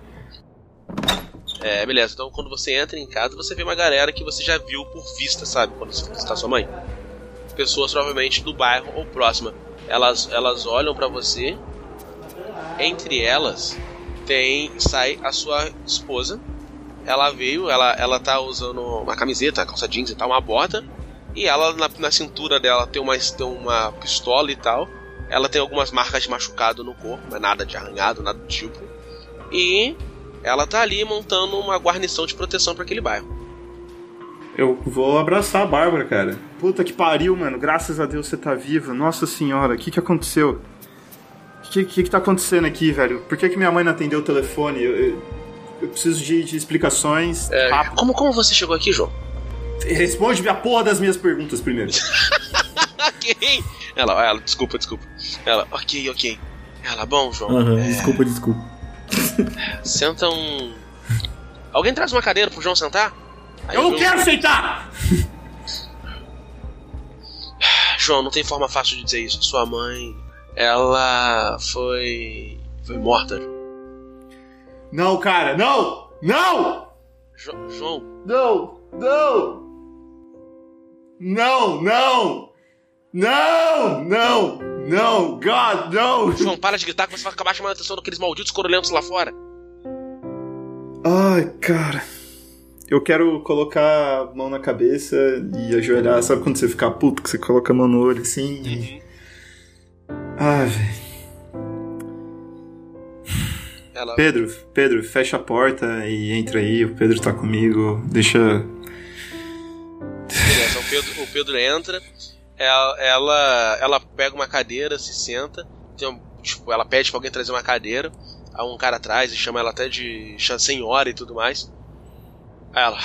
É, beleza. Então, quando você entra em casa, você vê uma galera que você já viu por vista, sabe? Quando você visitar sua mãe. Pessoas, provavelmente, do bairro ou próxima. Elas, elas olham pra você. Entre elas, tem sai a sua esposa. Ela veio, ela, ela tá usando uma camiseta, calça jeans e tal, uma bota. E ela, na, na cintura dela, tem uma, tem uma pistola e tal. Ela tem algumas marcas de machucado no corpo, mas nada de arranhado, nada do tipo. E ela tá ali montando uma guarnição de proteção para aquele bairro. Eu vou abraçar a Bárbara, cara. Puta que pariu, mano. Graças a Deus você tá viva. Nossa senhora, o que que aconteceu? O que, que que tá acontecendo aqui, velho? Por que que minha mãe não atendeu o telefone? Eu, eu- eu preciso de, de explicações É, rápido. como, como você chegou aqui, João? Responde a porra das minhas perguntas primeiro. [laughs] ok. Ela, ela, desculpa, desculpa. Ela, ok, ok. Ela, bom, João. Aham, é, desculpa, desculpa. Senta um. Alguém traz uma cadeira pro João sentar? Aí Eu não João- quero aceitar! [sighs] João, não tem forma fácil de dizer isso. Sua mãe, ela foi. Foi morta, João. Não, cara, não! Não! Jo- João, Não! Não! Não, não! Não! Não! Não! God, não! João, para de gritar que você vai acabar chamando a atenção daqueles malditos corolentos lá fora. Ai, cara. Eu quero colocar a mão na cabeça e ajoelhar. Sabe quando você fica puto que você coloca a mão no olho assim? E... Ah, velho. Ela. Pedro, Pedro, fecha a porta e entra aí. O Pedro tá comigo. Deixa. Beleza, Pedro, o Pedro entra, ela, ela, ela pega uma cadeira, se senta, tem tipo, ela pede pra alguém trazer uma cadeira, aí um cara atrás e chama ela até de senhora e tudo mais. Ela,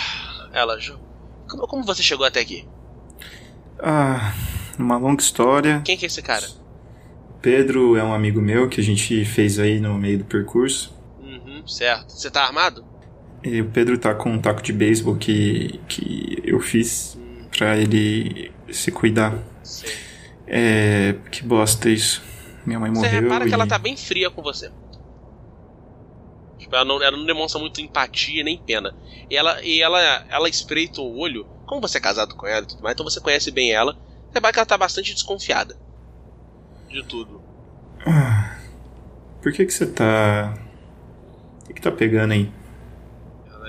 ela, "Jo, como, como você chegou até aqui? Ah, uma longa história. Quem que é esse cara? Pedro é um amigo meu que a gente fez aí no meio do percurso. Uhum, certo. Você tá armado? E o Pedro tá com um taco de beisebol que, que eu fiz pra ele se cuidar. Sei. É. Que bosta isso. Minha mãe Você morreu. repara que e... ela tá bem fria com você. Tipo, ela não, ela não demonstra muito empatia nem pena. E ela, e ela, ela espreita o olho. Como você é casado com ela e tudo mais, então você conhece bem ela. Você repara que ela tá bastante desconfiada. De tudo. Ah, por que que você tá. O que, que tá pegando aí?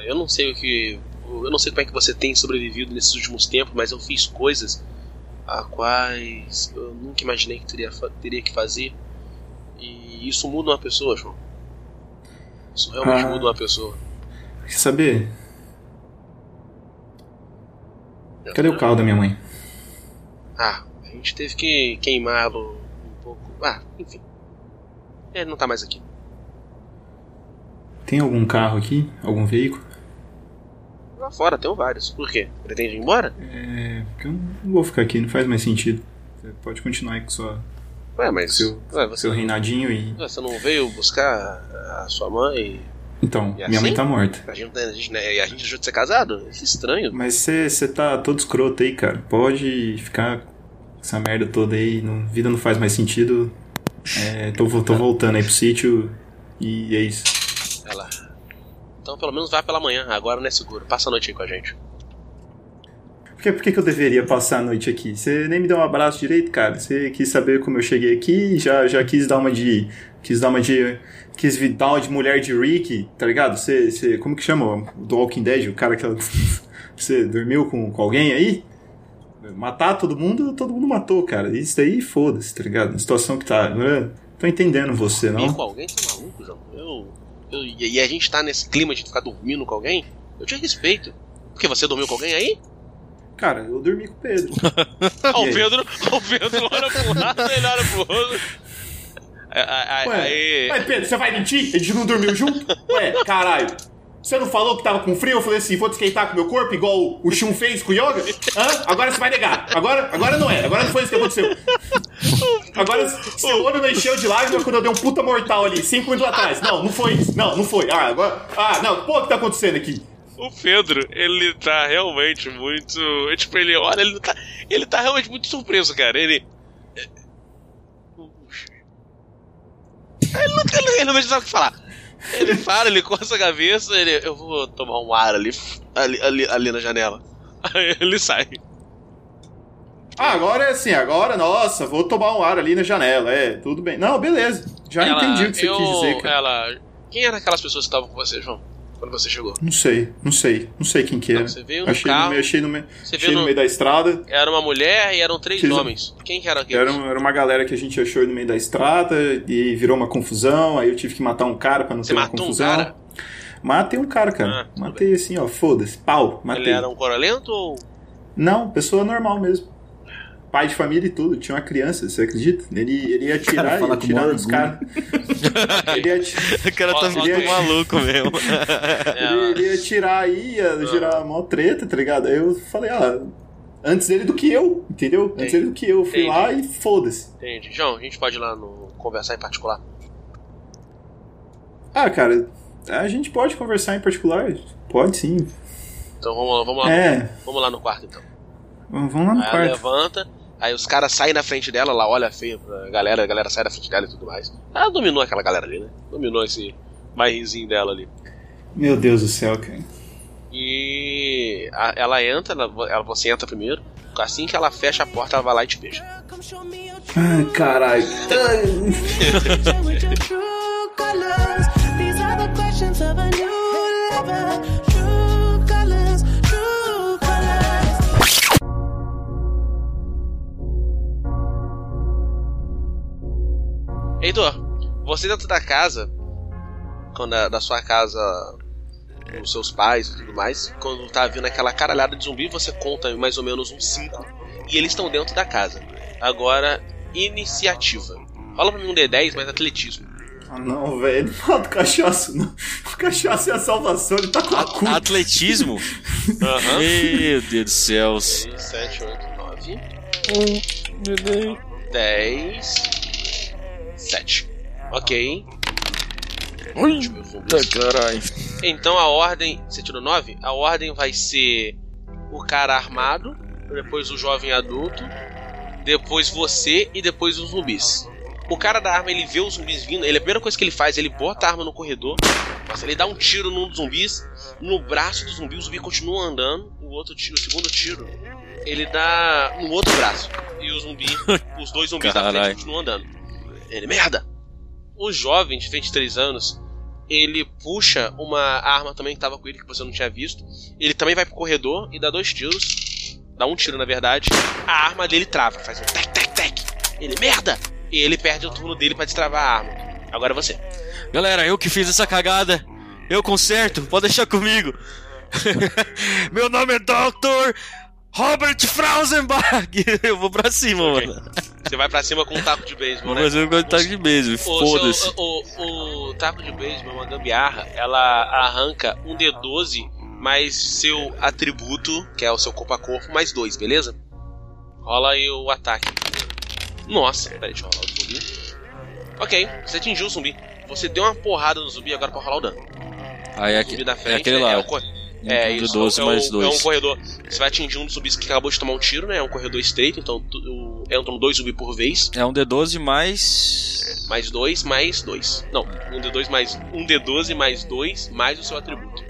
Eu não sei o que. Eu não sei como é que você tem sobrevivido nesses últimos tempos, mas eu fiz coisas a quais eu nunca imaginei que teria, teria que fazer. E isso muda uma pessoa, João. Isso realmente Ah. muda uma pessoa. Quer saber? Cadê o carro da minha mãe? Ah, a gente teve que queimá-lo um pouco. Ah, enfim. Ele não tá mais aqui. Tem algum carro aqui? Algum veículo? Lá fora tem vários. Por quê? Pretende ir embora? É. Porque eu não vou ficar aqui, não faz mais sentido. Você pode continuar aí com sua, Ué, mas. seu, ué, você, seu reinadinho e. você não veio buscar a sua mãe? Então, E minha mãe assim? tá morta. A gente, a gente, né, a gente deixou de ser casado? Isso é estranho. Mas você tá todo escroto aí, cara. Pode ficar com essa merda toda aí. Não, vida não faz mais sentido. É, tô, tô voltando aí pro sítio e é isso. Ela. Então pelo menos vai pela manhã, agora não é seguro. Passa a noite aí com a gente. Por que, por que, eu deveria passar a noite aqui? Você nem me deu um abraço direito, cara. Você quis saber como eu cheguei aqui, já, já quis dar uma de. Quis dar uma de. Quis dar uma de mulher de Rick, tá ligado? Você. você como que chama? Do Walking Dead, o cara que. [laughs] Você dormiu com, com alguém aí? Matar todo mundo, todo mundo matou, cara. Isso daí, foda-se, tá ligado? Na situação que tá. Eu tô entendendo você, não? com alguém? Você é maluco, João? Eu, eu, e a gente tá nesse clima de ficar dormindo com alguém? Eu te respeito. Porque você dormiu com alguém aí? Cara, eu dormi com o Pedro. [laughs] Ó, o? Pedro, o Pedro olha pro lado, ele olha pro outro. Aí- Aí. Ué, aí- Mas Pedro, você vai mentir? A gente não dormiu junto? Ué, caralho. Você não falou que tava com frio? Eu falei assim, vou te esquentar com o meu corpo, igual o Shun fez com o Yoga? Hã? Agora você vai negar. Agora, agora não é. Agora não foi isso que aconteceu. Agora seu olho não encheu de lágrimas quando eu dei um puta mortal ali, cinco minutos atrás. Não, não foi isso. Não, não foi. Ah, agora... Ah, não. Pô, o que tá acontecendo aqui? O Pedro, ele tá realmente muito. Tipo, ele olha, ele tá. Ele tá realmente muito surpreso, cara. Ele. Ele não, ele, ele não sabe o que falar. Ele para, ele coça a cabeça, ele. Eu vou tomar um ar ali, ali, ali, ali na janela. Aí ele sai. Ah, agora é assim, agora, nossa, vou tomar um ar ali na janela. É, tudo bem. Não, beleza. Já Ela- entendi o que você eu- quis dizer, cara. Ela. Quem eram aquelas pessoas que estavam com você, João? Quando você chegou? Não sei, não sei. Não sei quem que Não, era. você veio no achei, carro, no meio, achei, no meio, Você achei no no- meio da estrada. Era uma mulher e eram três Vocês- homens. Quem que era aqueles? Era, era uma galera que a gente achou no meio da estrada e virou uma confusão. Aí eu tive que matar um cara pra não Você ter uma matou um confusão. cara? Matei um cara, cara. Ah, Matei assim, ó, foda-se. Pau, matei. Ele era um coralento ou. Não, pessoa normal mesmo. Pai de família e tudo. Tinha uma criança, você acredita? Ele, ele ia atirar, Cara, fala ia maior nos caras. [laughs] ele, ia ati- O cara tá muito ele- maluco mesmo. [laughs] ele, ele ia atirar aí, ia gerar mó treta, tá ligado? Aí eu falei, ah, antes dele do que eu, entendeu? Antes Entendi. dele do que eu. Fui Entendi. lá e foda-se. Entende? João, a gente pode ir lá no conversar em particular. Ah, cara, a gente pode conversar em particular? Pode sim. Então vamos lá, vamos lá, É, vamos lá no quarto então. vamos lá no Aí ela quarto. levanta, aí os caras saem na frente dela, ela olha feio pra galera, a galera sai da frente dela e tudo mais. Ela dominou aquela galera ali, né? Dominou esse bairrizinho dela ali. Meu Deus do céu, cara. E a- ela entra, ela, ela- você entra primeiro. Assim que ela fecha a porta, ela vai lá e te beija. Ai, caralho. [laughs] Heitor, você dentro da casa, quando a- da sua casa os seus pais e tudo mais. Quando tá vindo aquela caralhada de zumbi, você conta mais ou menos uns 5 e eles estão dentro da casa. Agora, iniciativa. Rola pra mim um D10, mas atletismo. Ah, não, velho. Não fala do cachaço, não. O cachaço é a salvação, ele tá com a culpa. Atletismo? Aham. Meu Deus do céu. 6, 7, 8, 9. 10. 7. Ok. Caralho. Então a ordem. Você tirou 9? A ordem vai ser o cara armado, depois o jovem adulto, depois você e depois os zumbis. O cara da arma, ele vê os zumbis vindo, ele, a primeira coisa que ele faz, ele bota a arma no corredor, nossa, ele dá um tiro num dos zumbis, no braço do zumbi, o zumbi continua andando, o outro tiro, o segundo tiro, ele dá no outro braço. E o zumbi, [laughs] os dois zumbis da frente Caralho. continuam andando. Ele, merda! O jovem de 23 anos, ele puxa uma arma também que tava com ele, que você não tinha visto. Ele também vai pro corredor e dá dois tiros. Dá um tiro, na verdade. A arma dele trava, faz um tec, tec, tec. Ele, merda! E ele perde o turno dele pra destravar a arma. Agora é você. Galera, eu que fiz essa cagada. Eu conserto, pode deixar comigo. [laughs] Meu nome é Dr. Robert Frausenbach. [laughs] Eu vou pra cima, Ok. mano. Você vai pra cima com um taco de beisebol, né? fazer um contato de beijo, O, foda-se. seu- o, o taco de beisebol é uma gambiarra. Ela arranca um D12 mais seu atributo, que é o seu corpo a corpo, mais dois, beleza? Rola aí o ataque. Nossa, peraí, deixa eu rolar o zumbi. Ok, você atingiu o zumbi. Você deu uma porrada no zumbi, agora pra rolar o dano. Aí é, O aqui, zumbi da é frente aquele né, lá. É, o, é Um de isso, 12 é, mais o, dois. é um corredor. Você vai atingir um dos zumbis que acabou de tomar um tiro, né? É um corredor estreito, então tu, entram dois zumbis por vez. É um D12 mais. Mais dois, mais dois. Não, um D2 mais. Um D12 mais dois, mais o seu atributo.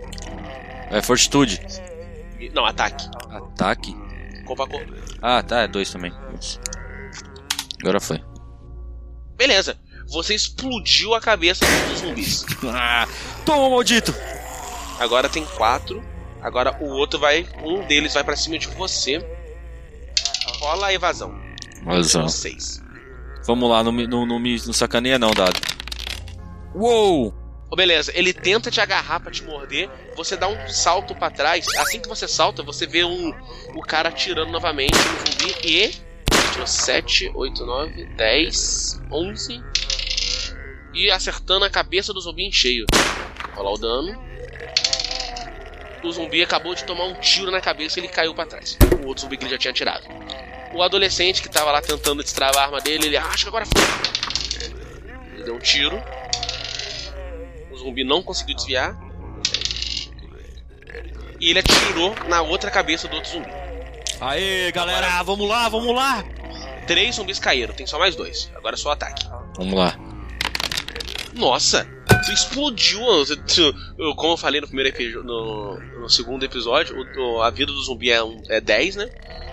É fortitude. Não, ataque. Ataque. Corpo a corpo. Ah, tá, é dois também. Agora foi. Beleza. Você explodiu a cabeça dos zumbis. [laughs] Ah, toma, maldito! Agora tem quatro. Agora o outro vai. Um deles vai pra cima de você. Rola a evasão. Razão. Seis. Vamos lá, não me, não, não me não sacaneia não, dado. Uou! Ô, beleza, ele tenta te agarrar pra te morder. Você dá um salto pra trás. Assim que você salta, você vê um, o cara atirando novamente no zumbi e. Tirou 7, 8, 9, 10, 11. E acertando a cabeça do zumbi em cheio. Rolar o dano. O zumbi acabou de tomar um tiro na cabeça e ele caiu pra trás. O outro zumbi que ele já tinha tirado. O adolescente que tava lá tentando destravar a arma dele, ele acha que agora foi. Ele deu um tiro. O zumbi não conseguiu desviar. E ele atirou na outra cabeça do outro zumbi. Aê, galera, vamos lá, vamos lá! Três zumbis caíram, tem só mais dois. Agora é só o ataque. Vamos lá. Nossa! Tu explodiu! tu- como eu falei no primeiro episódio, no, no segundo episódio, o- a vida do zumbi é, um, é 10, né?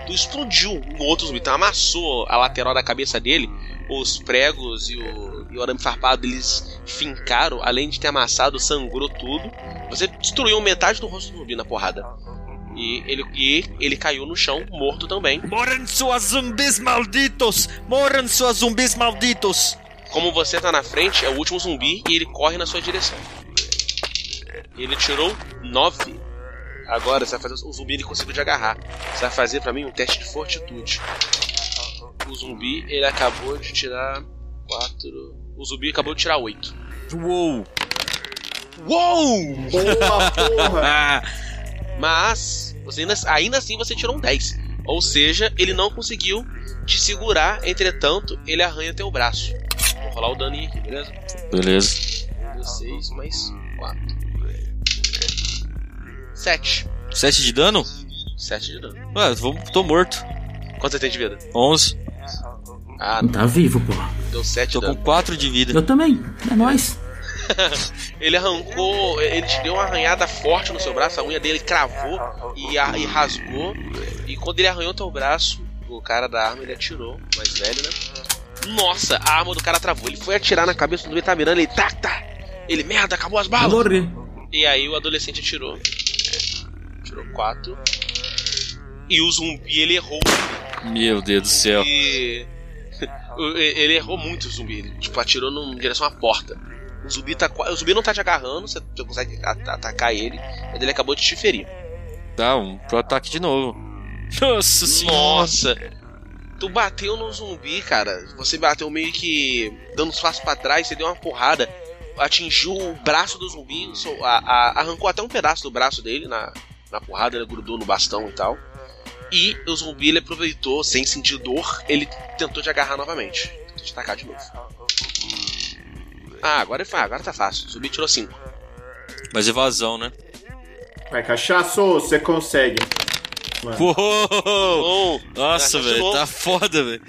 Tu explodiu o outro zumbi, tu amassou a lateral da cabeça dele, os pregos e o, e o arame farpado eles fincaram, além de ter amassado, sangrou tudo. Você destruiu metade do rosto do zumbi na porrada. E ele, e ele caiu no chão, morto também. Morram suas zumbis malditos! Morram suas zumbis malditos! Como você tá na frente, é o último zumbi e ele corre na sua direção. Ele tirou 9. Agora você vai fazer. O zumbi ele conseguiu te agarrar. Você vai fazer pra mim um teste de fortitude. O zumbi ele acabou de tirar 4. O zumbi acabou de tirar 8. Uou! Uou! Boa, porra! [laughs] Mas você ainda, ainda assim você tirou um 10. Ou seja, ele não conseguiu te segurar, entretanto, ele arranha teu braço. Vou rolar o daninho aqui, beleza? beleza. 16 mais 4. 7. 7 de dano? 7 de dano. Ué, vou, tô morto. Quanto você tem de vida? 11. Ah, Tá vivo, porra. deu 7 Tô de com dano. 4 de vida. Eu também. É nóis. [laughs] Ele arrancou, ele te deu uma arranhada forte no seu braço, a unha dele cravou e, a- e rasgou. E quando ele arranhou teu braço, o cara da arma ele atirou, mais velho, né? Nossa, a arma do cara travou. Ele foi atirar na cabeça do ele tá mirando, ele tá, tá. Ele, merda, acabou as balas. morrer. E aí o adolescente atirou. Tirou 4. E o zumbi ele errou Meu Deus do céu. [laughs] E. Ele errou muito o zumbi. Ele, tipo, atirou num- em direção à porta. O zumbi, tá, o zumbi não tá te agarrando, você, consegue a- atacar ele, mas ele acabou de te ferir. Dá um pro ataque de novo. Nossa senhora. Nossa! Tu bateu no zumbi, cara. Você bateu meio que dando uns passos pra trás, você deu uma porrada, atingiu o braço do zumbi, a- a- arrancou até um pedaço do braço dele na, na porrada, ele grudou no bastão e tal. E o zumbi ele aproveitou, sem sentir dor, ele tentou te agarrar novamente. Tentou te atacar de novo. Ah, agora, foi- agora tá fácil. O zumbi tirou 5. Mas evasão, né? Vai, cachaço, você consegue. Uou! Oh, Nossa, velho, tá foda, velho.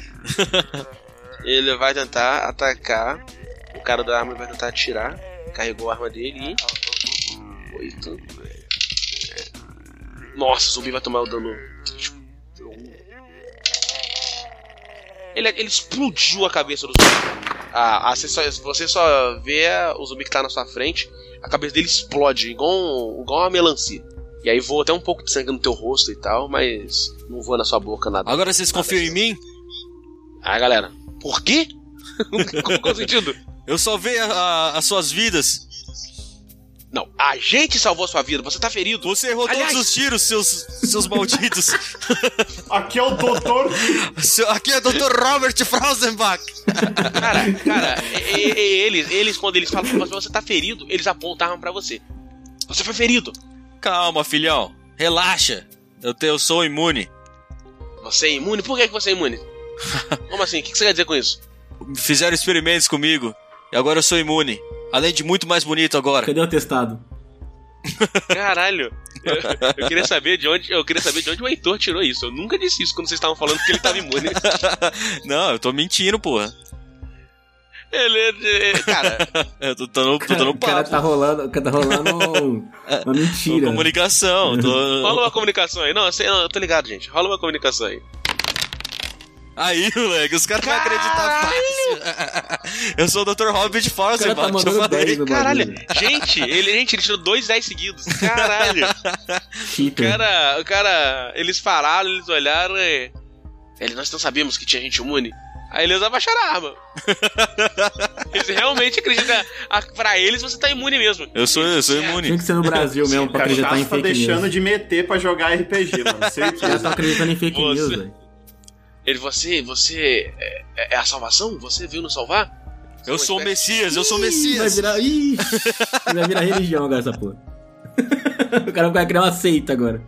Ele vai tentar atacar. O cara da arma vai tentar atirar. Carregou a arma dele e. Oito. Nossa, o zumbi vai tomar o dano. Ele, ele explodiu a cabeça do zumbi. Ah, ah, você, só, você só vê o zumbi que tá na sua frente. A cabeça dele explode, igual, um- igual uma melancia. E aí voa até um pouco de sangue no teu rosto e tal, mas não voa na sua boca nada. Agora vocês confiam em mim? Ah, galera, por quê? [laughs] Qual é o sentido? Eu salvei a- a- as suas vidas. Não, a gente salvou a sua vida, você tá ferido. Você errou Aliás- todos os tiros, seus, seus malditos. [laughs] Aqui é o doutor. Aqui é o Dr. Robert Frausenbach. Cara, cara, e- e- eles, eles, quando eles falam que você tá ferido, eles apontam a arma pra você. Você foi ferido. Calma, filhão. Relaxa. Eu, te- eu sou imune. Você é imune? Por que, que você é imune? [laughs] Como assim? O que, você quer dizer com isso? Fizeram experimentos comigo. E agora eu sou imune. Além de muito mais bonito agora. Cadê o atestado? [laughs] Caralho. Eu, eu queria saber de onde, eu queria saber de onde o Heitor tirou isso. Eu nunca disse isso quando vocês estavam falando que ele tava imune. [laughs] Não, eu tô mentindo, porra. Ele, ele- cara, [laughs] Eu tô, tô, no- tô dando o cara papo. tá rolando, o cara tá rolando um- uma mentira. Comunicação. Tô... rola uma comunicação aí. Não, eu, sei, eu tô ligado, gente. Rola uma comunicação aí. Aí, moleque, os caras vão acreditar fácil. [laughs] Eu sou o Dr. O cara tá Frausenbach, eu mandando 10 falei. no Caralho, gente, ele, gente, ele tirou dois 10 seguidos. Caralho. [laughs] O cara, o cara, eles pararam, eles olharam e. Eles, nós não sabíamos que tinha gente imune. Aí eles abaixaram a arma. [laughs] Eles realmente acreditam. Ah, pra eles você tá imune mesmo. Eu sou, eu sou imune. Tinha que ser no Brasil mesmo pra acreditar em tá fake deixando news. de meter pra jogar RPG, mano. [laughs] Certeza. tá acreditando em fake Você- news, velho. Ele, você, você é, é a salvação? Você veio nos salvar? Eu sou o Messias, eu sou o Ih, Vai Messias. virar. Ih, [laughs] vai virar religião agora essa porra. o cara vai criar uma seita agora.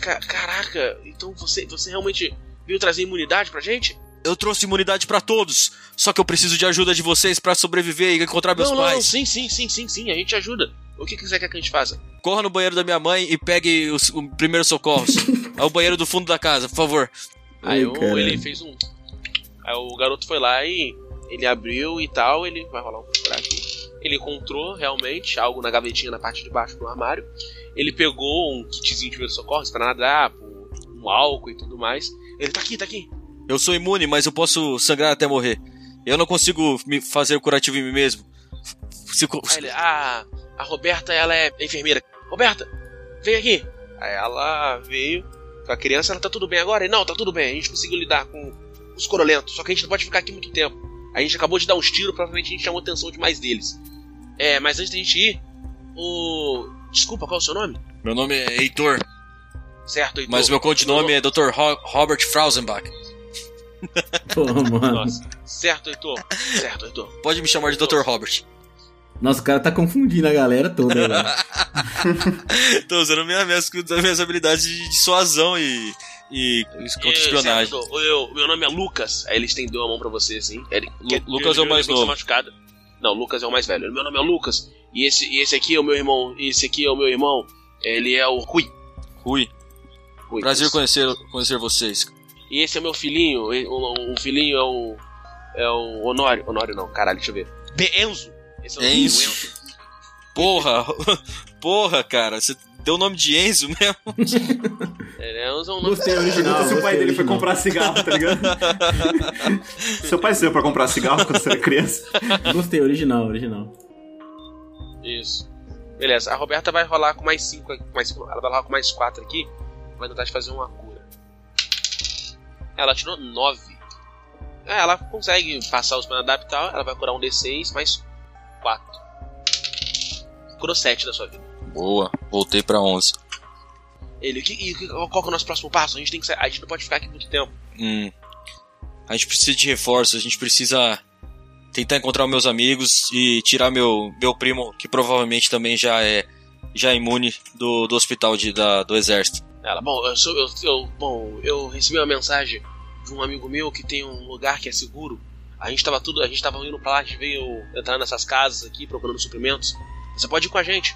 Ca- caraca, então você, você realmente veio trazer imunidade pra gente? Eu trouxe imunidade pra todos. Só que eu preciso de ajuda de vocês pra sobreviver e encontrar meus não, não, não, pais. sim, sim, sim, sim, sim, a gente ajuda. O que, que você quer que a gente faça? Corra no banheiro da minha mãe e pegue os o primeiros socorros. [laughs] é o banheiro do fundo da casa, por favor. Aí Ai, o- ele fez um. Aí o garoto foi lá e ele abriu e tal, ele vai rolar um procurar aqui. Ele encontrou realmente algo na gavetinha na parte de baixo do armário. Ele pegou um kitzinho de primeiros socorros, esparadrapo, um álcool e tudo mais. Ele tá aqui, tá aqui. Eu sou imune, mas eu posso sangrar até morrer. Eu não consigo me fazer o curativo em mim mesmo. Se Aí ele, ah, a Roberta, ela é enfermeira. Roberta, vem aqui. Aí ela veio com a criança, ela tá tudo bem agora? Ele, não, tá tudo bem, a gente conseguiu lidar com os corolentos, só que a gente não pode ficar aqui muito tempo. A gente acabou de dar uns tiros, provavelmente a gente chamou a atenção de mais deles. É, mas antes da gente ir, o... Desculpa, qual é o seu nome? Meu nome é Heitor, Certo, Heitor. mas meu codinome é Dr. Ro- Robert Frausenbach. Pô, mano. Nossa, certo, Heitor. Certo, Heitor. Pode me chamar de Dr. Robert. Nossa, o cara tá confundindo a galera toda, velho. [laughs] Tô usando minha, minhas, minhas habilidades de dissuasão e, e contra-espionagem. Eu, meu nome é Lucas. Aí ele estendeu a mão pra você, assim. Ele, Lu- Lucas é o mais novo. machucado. Não, Lucas é o mais velho. Meu nome é Lucas. E esse, e esse aqui é o meu irmão. E esse aqui é o meu irmão. Ele é o Rui. Rui, Rui prazer conhecer, conhecer vocês. E esse é meu filhinho. O, o filhinho é o. É o Honório. Honório não, caralho, deixa eu ver. Be Enzo. Esse é o Enzo. filho, Enzo. Porra, [laughs] porra, cara, você deu o nome de Enzo mesmo? [laughs] É, Enzo é um nome. Gostei original. Pergunta se o pai dele foi comprar cigarro, tá ligado? [laughs] Seu pai saiu pra comprar cigarro quando você era criança? Gostei, original, original. Isso. Beleza, a Roberta vai rolar com mais 5. Mais, cinco não, ela vai rolar com mais 4 aqui. Vai tentar te fazer uma cura. Ela tirou 9. É, ela consegue passar os planos adaptar, ela vai curar um D6 mais 4. Curou 7 da sua vida. Boa, voltei pra 11. Ele, e que- qual que é o nosso próximo passo? A gente tem que a gente não pode ficar aqui muito tempo. Hum. A gente precisa de reforços, a gente precisa tentar encontrar meus amigos e tirar meu, meu primo, que provavelmente também já é já é imune do, do hospital de, da, do exército. Ela, bom, eu, sou, eu, eu- bom, eu recebi uma mensagem de um amigo meu que tem um lugar que é seguro. A gente tava tudo, a gente tava indo pra lá, a gente veio entrar nessas casas aqui procurando suprimentos. Você pode ir com a gente.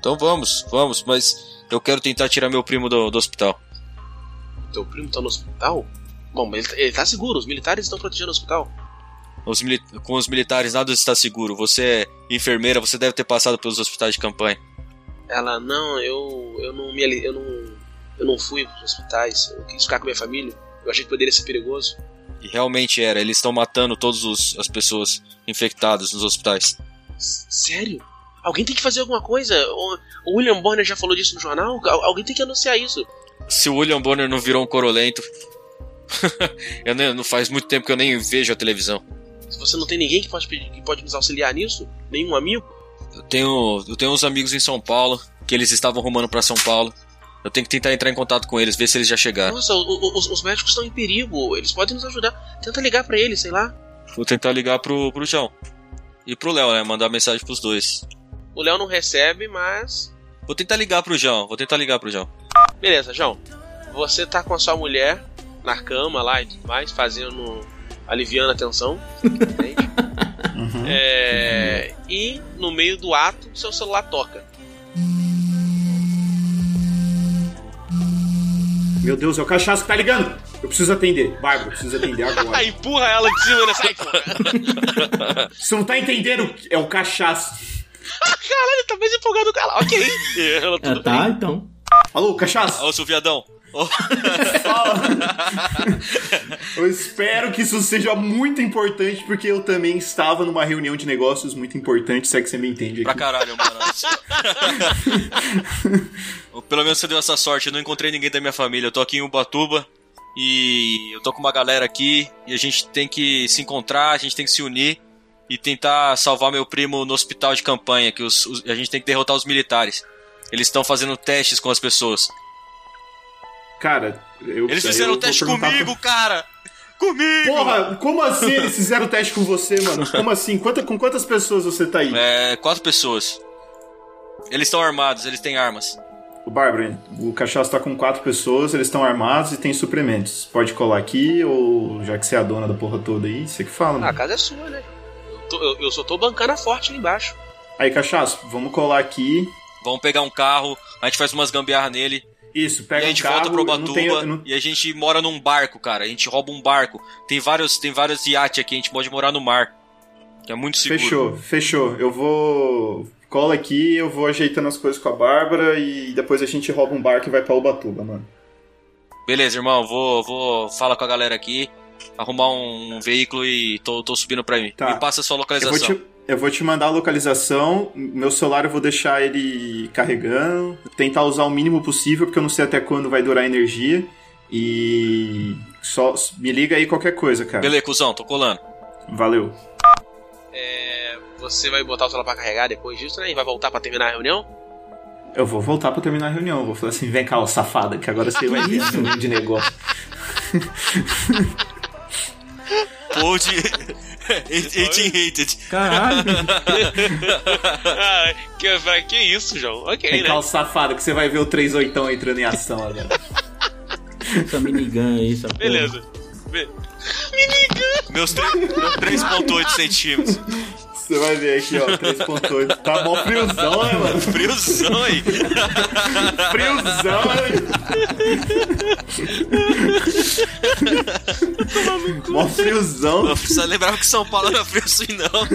Então vamos, vamos, mas eu quero tentar tirar meu primo do, do hospital. Teu primo tá no hospital? Bom, mas ele, ele tá seguro, os militares estão protegendo o hospital. Os com os militares nada está seguro. Você é enfermeira, você deve ter passado pelos hospitais de campanha. Ela, não, eu, eu não me eu não, eu não fui pros hospitais, eu quis ficar com minha família. Eu achei que poderia ser perigoso. E realmente era, eles estão matando todas os- as pessoas infectadas nos hospitais. S- Sério? Alguém tem que fazer alguma coisa? O, William Bonner já falou disso no jornal? Al- alguém tem que anunciar isso. Se o William Bonner não virou um corolento. [laughs] eu nem, não faz muito tempo que eu nem vejo a televisão. Se você não tem ninguém que pode, pedir- que pode nos auxiliar nisso, nenhum amigo, Eu tenho, eu tenho uns amigos em São Paulo, que eles estavam rumando pra São Paulo. Eu tenho que tentar entrar em contato com eles, ver se eles já chegaram. nossa, o- o- os, os médicos estão em perigo, eles podem nos ajudar. Tenta ligar pra eles, sei lá. Vou tentar ligar pro, pro João. E pro Léo, né? Mandar mensagem pros dois. O Léo não recebe, mas. Vou tentar ligar pro João, vou tentar ligar pro João. Beleza, João. Você tá com a sua mulher na cama lá e tudo mais, fazendo. aliviando a tensão. entende? Uhum. [laughs] É, e no meio do ato, seu celular toca. Meu Deus, é o cachaço que tá ligando. Eu preciso atender. Bárbara, eu preciso atender Ah, agora. [laughs] empurra ela de cima, né? Sai fora. Você não tá entendendo? É o cachaço. Caralho, tá mais empolgado com ela. Ok. [laughs] Ela, É, tudo tá, bem. então. Alô, cachaço? Ô, seu viadão. [laughs] Eu espero que isso seja muito importante, porque eu também estava numa reunião de negócios muito importante, se é que você me entende pra aqui. caralho, mano. [laughs] Pelo menos você deu essa sorte, eu não encontrei ninguém da minha família. Eu tô aqui em Ubatuba e eu tô com uma galera aqui e a gente tem que se encontrar, a gente tem que se unir e tentar salvar meu primo no hospital de campanha, que os- os- a gente tem que derrotar os militares. Eles estão fazendo testes com as pessoas. Cara, eu Eles eu fizeram vou teste perguntar comigo, pra- cara! Comigo! Porra, como assim eles fizeram teste com você, mano? Como assim? Quanta- com quantas pessoas você tá aí? É, quatro pessoas. Eles estão armados, eles têm armas. O Bárbara, o cachaço tá com quatro pessoas, eles estão armados e tem suprimentos. Pode colar aqui, ou já que você é a dona da porra toda aí, você que fala, Ah, a mano. casa é sua, né? Eu, tô- eu- eu só tô bancando a forte ali embaixo. Aí, cachaço, vamos colar aqui. Vamos pegar um carro, a gente faz umas gambiarra nele, Isso, e pega a gente um carro, volta pro eu não tenho- e a gente mora num barco, cara. A gente rouba um barco. Tem vários, tem vários iates aqui, a gente pode morar no mar. Que é muito seguro. Fechou, fechou. Eu vou. Cola aqui, eu vou ajeitando as coisas com a Bárbara e depois a gente rouba um barco e vai pra Ubatuba, mano. Beleza, irmão, vou, vou falar com a galera aqui, arrumar um veículo e tô, tô subindo pra mim. Tá. Me passa a sua Eu vou, localização. te, eu vou te mandar a localização. Meu celular eu vou deixar ele carregando. Tentar usar o mínimo possível, porque eu não sei até quando vai durar a energia. E. Só me liga aí qualquer coisa, cara. Beleza, cuzão, tô colando. Valeu. É, você vai botar o celular pra carregar depois disso, né? E vai voltar pra terminar a reunião? Eu vou voltar pra terminar a reunião. Eu Vou falar assim: vem cá, ô safada, que agora você vai ter um [laughs] de negócio. Pode. [laughs] 18 Caralho. [laughs] ah, que, pra que isso, João? Ok, Vem né? cá, ô safada, que você vai ver o 38 entrando em ação agora. essa minigun aí, essa porra. Beleza. Be- Meus, tre- meus 3.8 centímetros. Você vai ver aqui, ó, 3.8. Tá mó friozão, né, mano? Friozão aí. [laughs] Friozão, né? Mó friozão. Eu só lembrava que São Paulo era frio assim, não.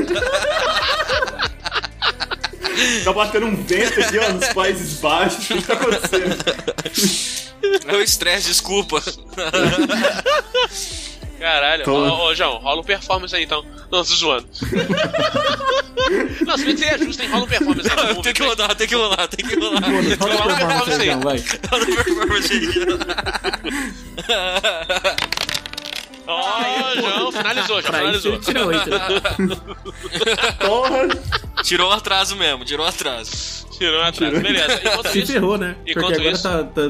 Tá batendo um vento aqui, ó, nos Países Baixos. O que tá acontecendo? É o estresse, desculpa. Caralho, ô, ô, João, rola um performance aí então. Não, tô zoando. Não, se bem que seria justo, hein? Rola um performance aí. tem que rodar, tem que rolar, tem que rolar. Rola Rola a performance aí, aí. João, vai. Roda a performance aí. Ó, João, finalizou, já finalizou. tirou oito. Porra! Tirou um atraso mesmo, tirou um atraso. Tirou atrás. Beleza. Enquanto Se isso, ferrou, né? Enquanto Porque agora isso- tá, tá-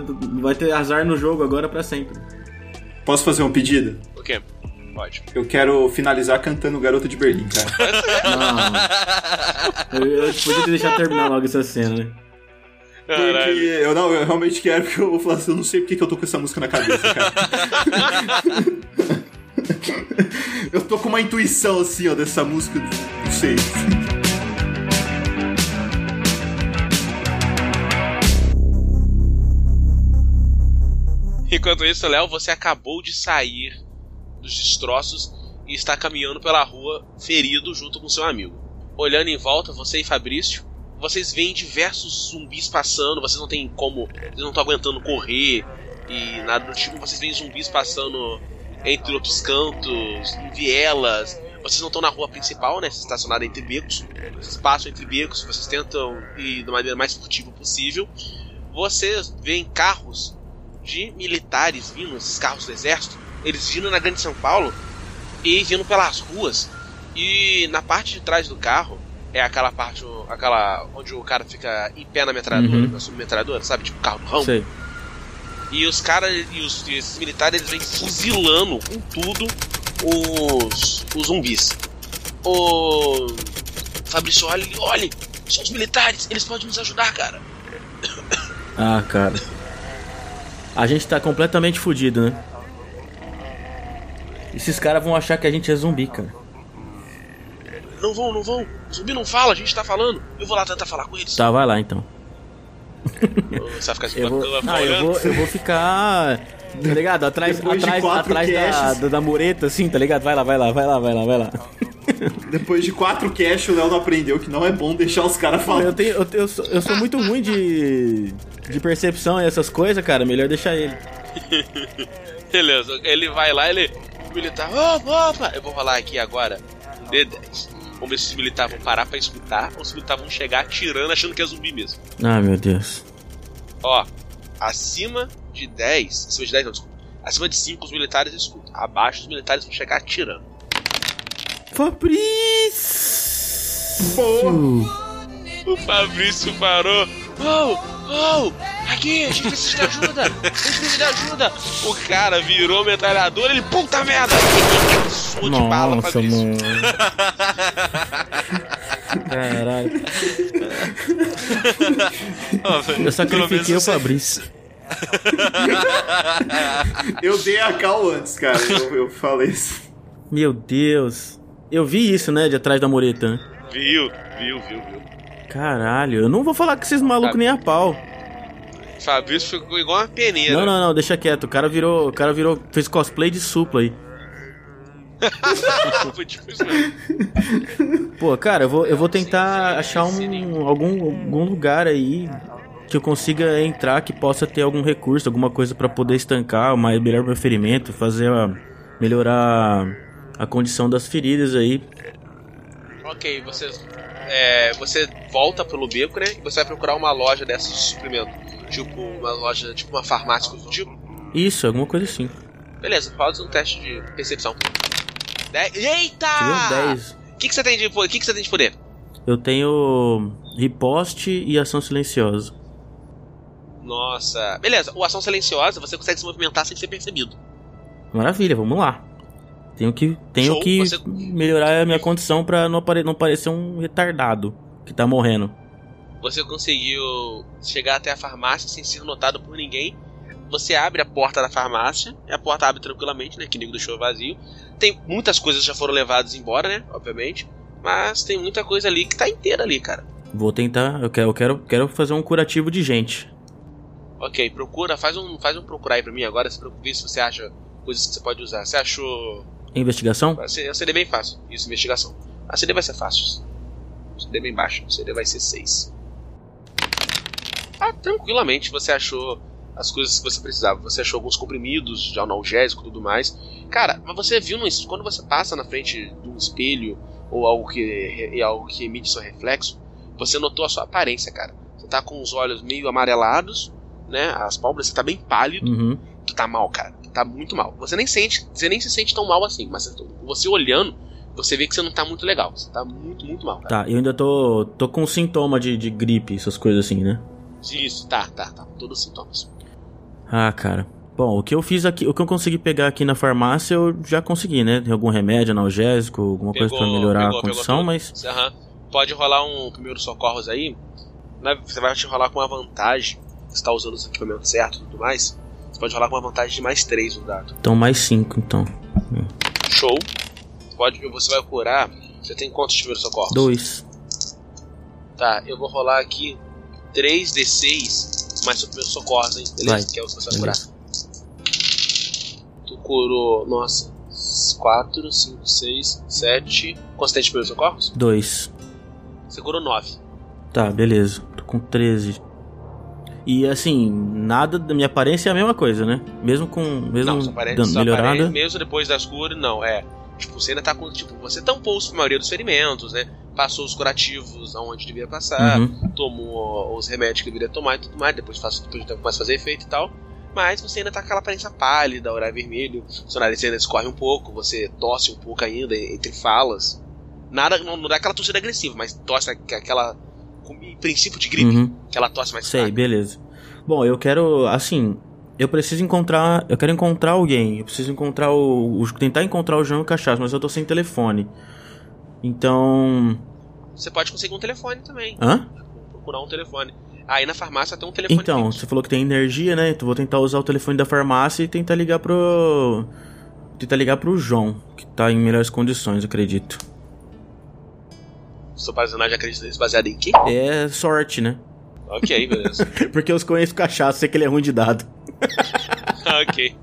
vai ter azar no jogo agora pra sempre. Posso fazer um pedido? o quê? Pode. Eu quero finalizar cantando Garota de Berlim, cara. [laughs] Não. Eu, eu podia ter deixado terminar logo essa cena, né? Porque eu não, eu realmente quero, porque eu vou falar assim, eu não sei porque que eu tô com essa música na cabeça, cara. [laughs] [laughs] eu tô com uma intuição assim, ó, dessa música, não sei. Enquanto isso, Léo, você acabou de sair dos destroços e está caminhando pela rua ferido junto com seu amigo. Olhando em volta, você e Fabrício, vocês veem diversos zumbis passando, vocês não têm como, vocês não estão aguentando correr e nada do tipo, vocês veem zumbis passando entre outros cantos, em vielas. Vocês não estão na rua principal, né? Vocês estão estacionados entre becos. Vocês passam entre becos, vocês tentam ir da maneira mais furtiva possível. Vocês veem carros de militares vindo, esses carros do exército, eles vindo na Grande São Paulo e vindo pelas ruas. E na parte de trás do carro é aquela parte, aquela onde o cara fica em pé na metralhadora, Uhum. na submetralhadora, sabe? Tipo carro do ramo. Sei. E os caras e os e esses militares eles vêm fuzilando com tudo os, os zumbis. O Fabrício olha, olha, são os militares, eles podem nos ajudar, cara. Ah, cara. A gente tá completamente fudido, né? Esses caras vão achar que a gente é zumbi, cara. Não vão, não vão. Zumbi não fala, a gente tá falando. Eu vou lá tentar falar com eles. Tá, vai lá então. Você vai ficar, Eu vou, ah, eu vou, eu vou ficar. Tá ligado? Atrás, Depois atrás, atrás da, da, da mureta, assim, tá ligado? Vai lá, vai lá, vai lá, vai lá, vai lá. [laughs] Depois de quatro cash, o Léo não aprendeu que não é bom deixar os caras Eu, falar. tenho, eu, eu, sou, eu sou muito ruim de, de percepção e essas coisas, cara. Melhor deixar ele. [laughs] Beleza, ele vai lá, ele. O militar, opa, opa. Eu vou rolar aqui agora um D10. Vamos ver se os militares vão parar pra escutar ou se os militares vão chegar atirando achando que é zumbi mesmo. Ah, meu Deus. Ó, acima de 10. Acima de 10 não, desculpa. Acima de 5 os militares escutam. Abaixo os militares vão chegar atirando. Fabrício! O Fabrício parou. Oh, oh, aqui, a gente precisa de ajuda. A gente precisa de ajuda. O cara virou metralhador, ele, puta merda. Sua de bala, Fabrício. mano. Caralho. Eu sacrifiquei o Fabrício. Eu dei a cal antes, cara. Eu, eu falei isso. Meu Deus. Eu vi isso, né? De atrás da mureta, né? Viu, viu, viu, viu. Caralho, eu não vou falar com esses malucos nem a pau. Fabrício ficou igual uma peneira. Não, não, não, deixa quieto. O cara virou. O cara virou. fez cosplay de supla aí. [laughs] Tipo. Pô, cara, eu vou, eu vou tentar achar um, algum, algum lugar aí que eu consiga entrar que possa ter algum recurso, alguma coisa pra poder estancar, mais melhor meu ferimento, fazer a, melhorar a condição das feridas aí. Ok, você, é, você volta pelo beco, né? E você vai procurar uma loja dessas de suprimento. Tipo, uma loja, tipo uma farmácia, coisa do tipo. Isso, alguma coisa assim. Beleza, faz um teste de percepção. Dez- Eita! Tirou 10. O que, que você tem de que, que você tem de poder? Eu tenho riposte e ação silenciosa. Nossa. Beleza, o ação silenciosa você consegue se movimentar sem ser percebido. Maravilha, vamos lá. Tenho que, tenho Show, que você- melhorar a minha condição pra não, apare, não parecer um retardado que tá morrendo. Você conseguiu chegar até a farmácia sem ser notado por ninguém. Você abre a porta da farmácia, e a porta abre tranquilamente, né? Que nego deixou vazio. Tem muitas coisas que já foram levadas embora, né? Obviamente. Mas tem muita coisa ali que tá inteira ali, cara. Vou tentar, eu quero, eu quero, quero fazer um curativo de gente. Ok, procura, faz um, faz um procurar aí pra mim agora, se preocupe se você acha coisas que você pode usar. Você achou. Investigação? A CD a CD é bem fácil, isso, investigação. A CD vai ser fácil. A CD é bem baixo, a CD vai ser 6. Ah, tranquilamente você achou as coisas que você precisava. Você achou alguns comprimidos de analgésico e tudo mais. Cara, mas você viu no, quando você passa na frente de um espelho ou algo que, algo que emite seu reflexo, você notou a sua aparência, cara. Você tá com os olhos meio amarelados, né? As pálpebras, você tá bem pálido. Uhum. tu tá mal, cara. Tá muito mal. Você nem sente, você nem se sente tão mal assim, mas você olhando, você vê que você não tá muito legal. Você tá muito, muito mal, cara. Tá, eu ainda tô, tô com sintoma de, de gripe, essas coisas assim, né? Isso, tá, tá, tá. Todos os sintomas. Ah, cara. Bom, o que eu fiz aqui, o que eu consegui pegar aqui na farmácia, eu já consegui, né? Tem algum remédio analgésico, alguma coisa pra melhorar pegou, a condição, pegou mas. Aham. Pode rolar um primeiro socorros aí. né? Você vai te rolar com uma vantagem. Você tá usando os equipamentos certos e tudo mais. Você pode rolar com uma vantagem de mais 3 no dado. Então mais cinco, então. Show. Pode, você vai curar. Você tem quantos primeiros socorros? Dois. Tá, eu vou rolar aqui 3d6 mais seu primeiro socorros, hein? Beleza? Vai. Que é o que você vai curar. Tu curou, nossa, 4, 5, 6, 7. Quantos tem de primeiros socorros? Dois. Você curou 9. Tá, beleza. Tô com 13. E assim, nada da minha aparência é a mesma coisa, né? Mesmo com. Mesmo Não, sua aparência, sua melhorada. aparência, mesmo depois das curas, não, é. Tipo, você ainda tá com. Tipo, você tampou a maioria dos ferimentos, né? Passou os curativos aonde devia passar, Uhum. tomou os remédios que deveria tomar e tudo mais, depois, faz, depois começa a fazer efeito e tal. Mas você ainda tá com aquela aparência pálida, olhar vermelho, seu nariz ainda escorre um pouco, você tosse um pouco ainda entre falas. Nada, não, não dá aquela tossida agressiva, mas tosse aqu- aquela. Com princípio de gripe, Uhum. aquela tosse mais Sei, fraca. beleza. Bom, eu quero, assim, eu preciso encontrar, eu quero encontrar alguém. Eu preciso encontrar o, o- tentar encontrar o João e o Cachaço, mas eu tô sem telefone. Então, Você pode conseguir um telefone também. hã? Procurar um telefone. Aí na farmácia tem um telefone. Então, fixo. você falou que tem energia, né? Então vou tentar usar o telefone da farmácia e tentar ligar pro tentar ligar pro João, que tá em melhores condições, acredito. Seu personagem acredita nisso baseado em quê? É sorte, né? ok, beleza. [laughs] Porque eu conheço o Cachaço, sei que ele é ruim de dado. [laughs] ok.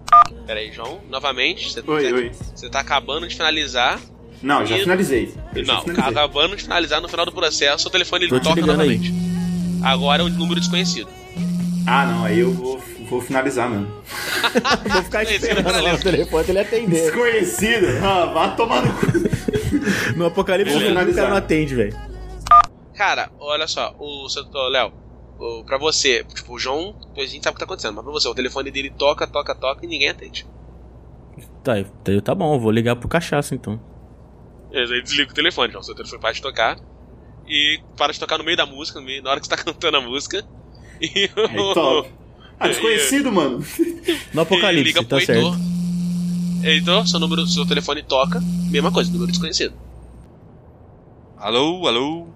Pera aí, João. Novamente, você, Oi, você, oi. você tá acabando de finalizar. Não, já E- finalizei. Eu já Não, finalizei. acabando de finalizar no final do processo, o telefone Tô ele te toca ligando aí. novamente. Agora é o número desconhecido. Ah, não, aí eu vou, vou finalizar mesmo. [laughs] Vou ficar esperando lá no telefone ele atender. Desconhecido? Ah, vá tomar no cu. [laughs] No apocalipse Vou o cara finalizar. não atende, velho. Cara, olha só, o Léo, o- pra você, tipo, o João, a gente sabe o que tá acontecendo, mas pra você, o telefone dele toca, toca, toca e ninguém atende. Tá, então tá bom, eu vou ligar pro Cachaço então. Beleza, aí desliga o telefone, João. Seu telefone para de tocar. E para de tocar no meio da música, no meio, na hora que você tá [laughs] cantando a música. E top. Ah, desconhecido, mano. No apocalipse, liga tá certo. Heitor. Heitor, seu número, seu telefone toca. Mesma coisa, número desconhecido. Alô, alô.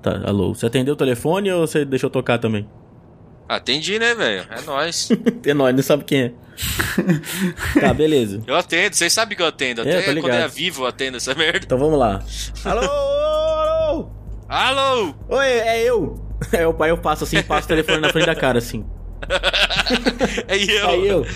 Tá, alô. Você atendeu o telefone ou você deixou tocar também? Atendi, né, velho? É nóis. [laughs] É nóis, não sabe quem é. tá, beleza. Eu atendo, vocês sabem que eu atendo. É, tô Até ligado. quando é vivo eu atendo essa merda. Então vamos lá. Alô, alô, alô. Alô! Oi, é eu. É o pai, eu passo assim, passo o telefone na frente da cara, assim. [laughs] É eu. Aí eu.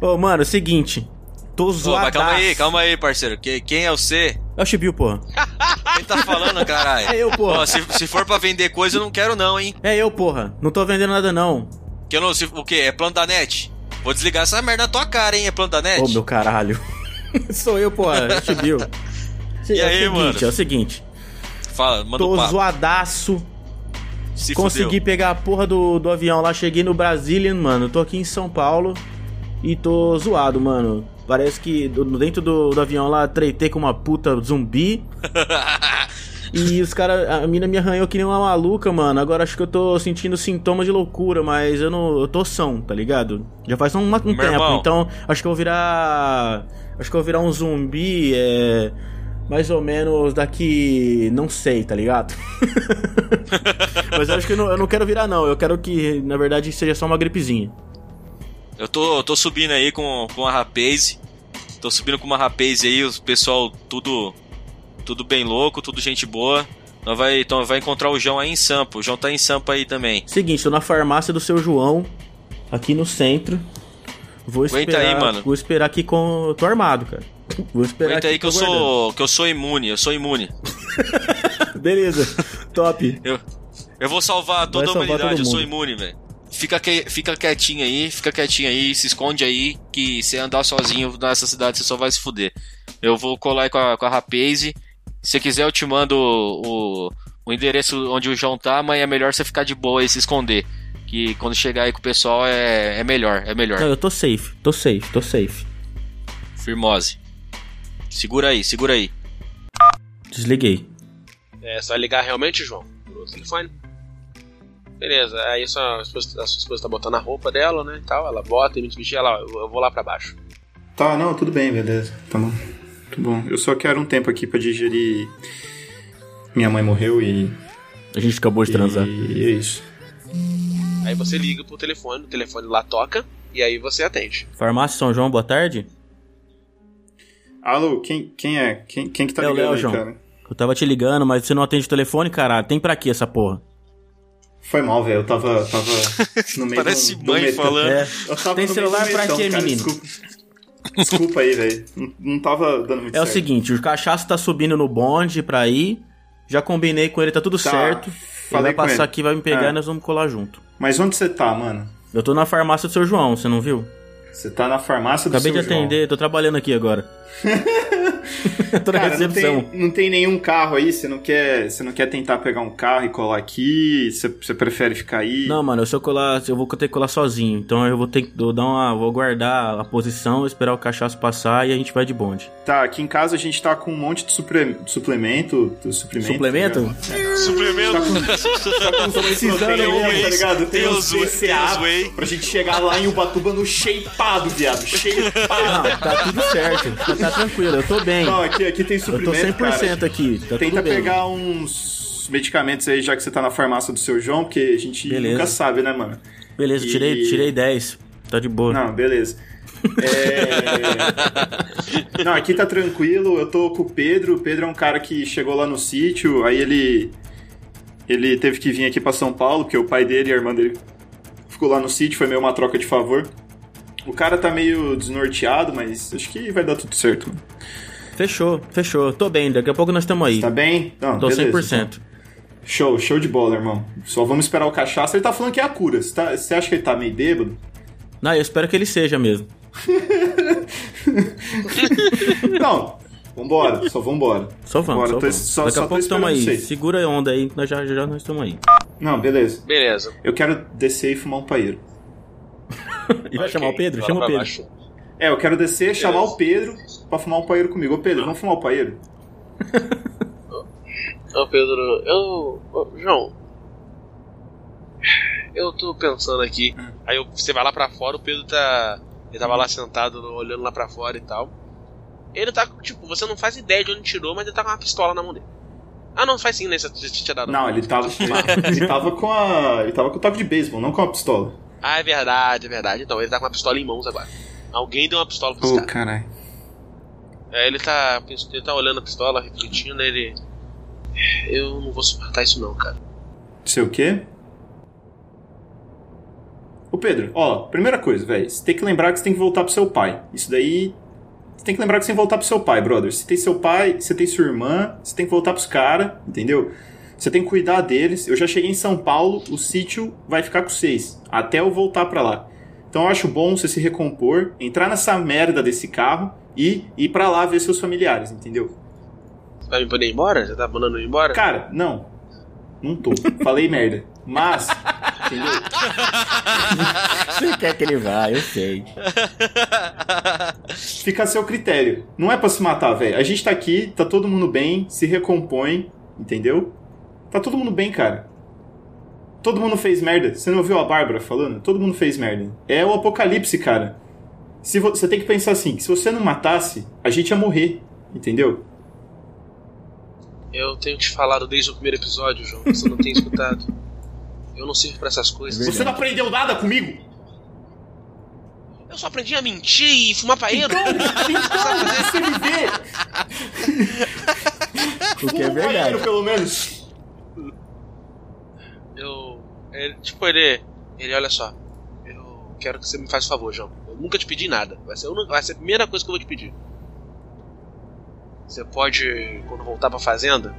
Ô, mano, é o seguinte. Tô zoado. calma aí, calma aí, parceiro. Que- quem é você? É o Chibiu, porra. [laughs] Quem tá falando, caralho? É eu, porra. Se, se for pra vender coisa, eu não quero não, hein? É eu, porra. Não tô vendendo nada, não. Que eu não, se, o quê? É plano da net? Vou desligar essa merda na tua cara, hein? É plano da net? Ô, meu caralho. [laughs] Sou eu, porra. É o Chibiu. E é aí, o seguinte, mano? É o seguinte. Fala, manda Tô o papo. zoadaço. Se Consegui fudeu. pegar a porra do, do avião lá. Cheguei no Brazilian, mano. Tô aqui em São Paulo. E tô zoado, mano. Parece que dentro do, do avião lá treitei com uma puta zumbi. [laughs] E os caras, a mina me arranhou que nem uma maluca, mano. Agora acho que eu tô sentindo sintomas de loucura, mas eu não. Eu tô são, tá ligado? Já faz um, um Meu tempo, irmão. então acho que eu vou virar. Acho que eu vou virar um zumbi, é. Mais ou menos daqui. Não sei, tá ligado? [laughs] mas eu acho que eu não, eu não quero virar, não. Eu quero que, na verdade, seja só uma gripezinha. Eu tô, tô subindo aí com, com a rapaz. Tô subindo com uma rapaz aí, o pessoal tudo tudo bem louco, tudo gente boa. Nós vai, então vai encontrar o João aí em Sampa. O João tá em Sampa aí também. Seguinte, tô na farmácia do seu João, aqui no centro. Vou Aguenta esperar. aí, mano. Vou esperar aqui com. Tô armado, cara. [laughs] Vou esperar Aguenta aí que eu guardando. sou que eu sou imune, eu sou imune. [laughs] Beleza, top. Eu, eu vou salvar toda a salvar humanidade, todo eu sou imune, velho. Fica, que, fica quietinho aí, fica quietinho aí, se esconde aí, que se andar sozinho nessa cidade você só vai se fuder. Eu vou colar aí com a, com a Rapaze. Se quiser, eu te mando o, o, o endereço onde o João tá, mas é melhor você ficar de boa e se esconder. que quando chegar aí com o pessoal é, é melhor, é melhor. Não, eu tô safe, tô safe, tô safe. Firmose. Segura aí, segura aí. Desliguei. É, você vai ligar realmente, João? No telefone? Beleza, aí sua esposa, a sua esposa tá botando a roupa dela, né, e tal, ela bota e me vestir, ela, eu eu vou lá pra baixo. Tá, não, tudo bem, beleza. Tá bom. Tudo bom. Eu só quero um tempo aqui pra digerir. Minha mãe morreu e. A gente acabou de transar. E é isso. Aí você liga pro telefone, o telefone lá toca, e aí você atende. Farmácia São João, boa tarde. Alô, quem, quem é? Quem, quem que tá É o ligando Léo, aí, João. cara? Eu tava te ligando, mas você não atende o telefone, caralho. Tem pra quê essa porra? Foi mal, velho. Eu tava, tava [laughs] no meio Parece do, do mãe falando. É. Eu tava Tem no celular meio pra metão, quê, cara, menino? Desculpa, desculpa aí, velho. Não, não tava dando muito É o certo. seguinte, o cachaço tá subindo no bonde pra ir. Já combinei com ele, tá tudo Tá, certo. Ele falei vai com passar ele. aqui, vai me pegar É. e nós vamos colar junto. Mas onde você tá, mano? Eu tô na farmácia do seu João, você não viu? Você tá na farmácia do Acabei de seu João. atender, tô trabalhando aqui agora. [laughs] tô na Cara, não recepção. tem, não tem nenhum carro aí? Você não quer, você não quer tentar pegar um carro e colar aqui? Você, você prefere ficar aí? Não, mano, se eu colar, eu vou ter que colar sozinho. Então eu vou ter que dar uma. Vou guardar a posição, esperar o cachaço passar e a gente vai de bonde. Tá, aqui em casa a gente tá com um monte de supre- suplemento. suplemento Suplemento? tá ligado? Suplemento? Tá com [laughs] precisando Tem mesmo, whey, tá ligado? Tem, tem os whey. pra gente chegar lá em Ubatuba no shapeado, viado. Shapeado. Não, tá tudo certo. Tá, tá tranquilo, eu tô bem. Não, aqui, aqui tem Eu tô suplemento, 100% cara. aqui. Tá Tenta tudo bem. pegar uns medicamentos aí, já que você tá na farmácia do seu João, porque a gente Beleza. nunca sabe, né, mano? Beleza, E- tirei, tirei 10. Tá de boa. Não, beleza. É... [laughs] Não, aqui tá tranquilo. Eu tô com o Pedro. O Pedro é um cara que chegou lá no sítio. Aí ele. Ele teve que vir aqui pra São Paulo, porque o pai dele e a irmã dele ficou lá no sítio. Foi meio uma troca de favor. O cara tá meio desnorteado, mas acho que vai dar tudo certo. Fechou, fechou. Tô bem, daqui a pouco nós estamos aí. Tá bem? Não, Tô beleza, 100%. então. Show, show de bola, irmão. Só vamos esperar o cachaça. Ele tá falando que é a cura. Você, tá- você acha que ele tá meio bêbado? Não, eu espero que ele seja mesmo. [laughs] Não, vambora, só vambora. Só vamos, Bora, só tô- vamos. só- Daqui só a pouco estamos aí. vocês. Segura a onda aí, nós já, já nós estamos aí. Não, beleza. Beleza. Eu quero descer e fumar um paeiro. [laughs] E vai chamar o Pedro? Chama o Pedro. baixo. É, eu quero descer, chamar o Pedro pra fumar um paeiro comigo. Ô Pedro, vamos fumar o paeiro? [laughs] Ô Pedro, eu. ô, João. Eu tô pensando aqui. Aí eu- você vai lá pra fora, o Pedro tá. Ele tava lá sentado, olhando lá pra fora e tal. Ele tá, tipo, você não faz ideia de onde tirou, mas ele tá com uma pistola na mão dele. Ah, não, faz sim, né? Você você tinha dado. Não, ele tava. Ele, ele tava com a. Ele tava com o toque de beisebol, não com a pistola. Ah, é verdade, é verdade. Então, ele tá com uma pistola em mãos agora. Alguém deu uma pistola pro Ô, cara. É, ele tá. Ele tá olhando a pistola, refletindo, ele. Eu não vou suportar isso não, cara. Sei o quê? Ô Pedro, ó, primeira coisa, velho. Você tem que lembrar que você tem que voltar pro seu pai. Isso daí. Você tem que lembrar que você tem que voltar pro seu pai, brother. Você tem seu pai, você tem sua irmã, você tem que voltar pros caras, entendeu? Você tem que cuidar deles. Eu já cheguei em São Paulo, o sítio vai ficar com vocês. Até eu voltar pra lá. Então eu acho bom você se recompor, entrar nessa merda desse carro e ir pra lá ver seus familiares, entendeu? Você vai me poder ir embora? Já tá mandando ir embora? Cara, não. Não tô. Falei [laughs] merda. Mas, entendeu? Você quer que ele vá, eu sei. [laughs] Fica a seu critério. Não é pra se matar, velho. A gente tá aqui, tá todo mundo bem, se recompõe, entendeu? Tá todo mundo bem, cara. Todo mundo fez merda. Você não ouviu a Bárbara falando? Todo mundo fez merda. É o apocalipse, cara. Se vo- Você tem que pensar assim, que se você não matasse, a gente ia morrer, entendeu? Eu tenho te falado desde o primeiro episódio, João. Você não tem escutado. Eu não sirvo pra essas coisas. Você não aprendeu nada comigo? Eu só aprendi a mentir e fumar paeiro. Então, [laughs] você me vê. [laughs] O que é Um paeiro, verdade. pelo menos. Eu. Ele, tipo, ele. Ele, olha só. Eu quero que você me faça um favor, João. Eu nunca te pedi nada. Vai ser, vai ser a primeira coisa que eu vou te pedir. Você pode, quando voltar pra fazenda,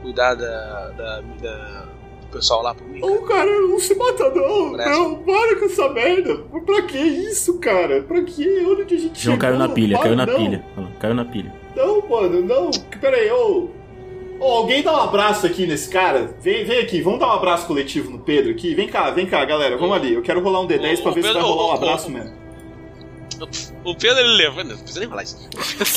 cuidar da. da, da- do pessoal lá por mim? Ô, cara, não se mata não. Parece. Não, para com essa merda. Pra que isso, cara? Pra que? Onde a gente João chegou? caiu na pilha, Para, caiu na não. pilha. Caiu na pilha. Não, mano, não. Pera aí, ô. Ô, alguém dá um abraço aqui nesse cara? Vem, vem aqui, vamos dar um abraço coletivo no Pedro aqui. Vem cá, vem cá, galera, vamos ali. Eu quero rolar um D10 Ô, pra ver se Pedro, vai rolar um abraço ô. mesmo. O Pedro ele levanta. Não precisa nem falar isso.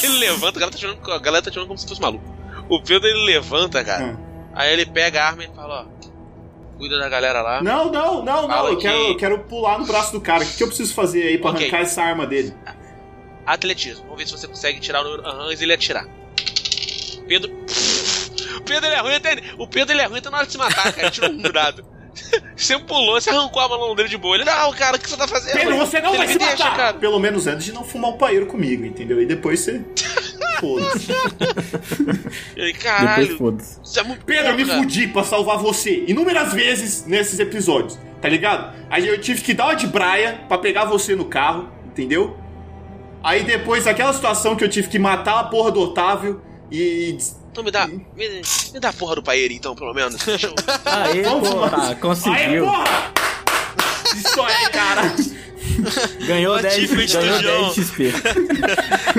Ele levanta, a galera tá tirando, a galera tá tirando como se fosse maluco. O Pedro ele levanta, cara. Hum. Aí ele pega a arma e fala, ó. Cuida da galera lá. Não, não, não, não. Eu que- quero, eu quero pular no braço do cara. O que, que eu preciso fazer aí pra Ok. arrancar essa arma dele? Atletismo. Vamos ver se você consegue tirar o número aham, ele atirar. Pedro. O Pedro ele é ruim até. O Pedro ele é ruim até na hora de se matar, cara. Tirou um dado. [laughs] Você pulou, você arrancou a mão dele de boa. Ele, não, cara, o que você tá fazendo? Pedro, você não Ele vai me se deixa, matar! cara. Pelo menos antes de não fumar o paeiro comigo, entendeu? E depois você. [laughs] Foda-se. Ele, Depois caralho, foda-se. é Pedro, eu me fudi pra salvar você inúmeras vezes nesses episódios, tá ligado? Aí eu tive que dar uma de braia pra pegar você no carro, entendeu? Aí depois, aquela situação que eu tive que matar a porra do Otávio e. Então me dá. Me, me dá a porra do paeiro, então, pelo menos. [laughs] Eu- Aê, Vamos pô, lá. tá, Aê, conseguiu. porra! Isso aí, cara! [laughs] Ganhou O 10, achievement do ganhou João. 10 XP.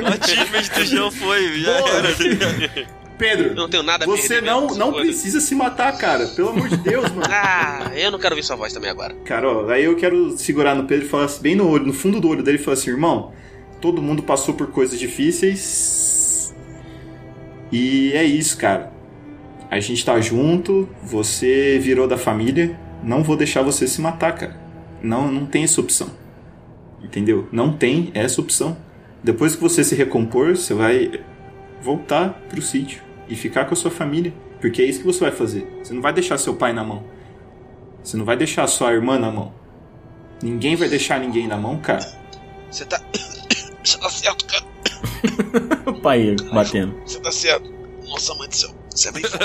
O achievement do João foi, já Boa. era. Eu Pedro, não tenho nada a você perder não, não precisa se matar, cara. Pelo amor de Deus, mano. [laughs] Ah, eu não quero ouvir sua voz também agora. Cara, ó, aí eu quero segurar no Pedro e falar assim, bem no olho, no fundo do olho dele e falar assim, irmão, todo mundo passou por coisas difíceis. E é isso, cara. A gente tá junto, você virou da família, não vou deixar você se matar, cara. Não, não tem essa opção. Entendeu? Não tem essa opção. Depois que você se recompor, você vai voltar pro sítio e ficar com a sua família. Porque é isso que você vai fazer. Você não vai deixar seu pai na mão. Você não vai deixar sua irmã na mão. Ninguém vai deixar ninguém na mão, cara. Você tá. Você tá certo, cara. [laughs] O pai batendo. Você tá certo. Nossa, mãe do céu. Você é bem forte.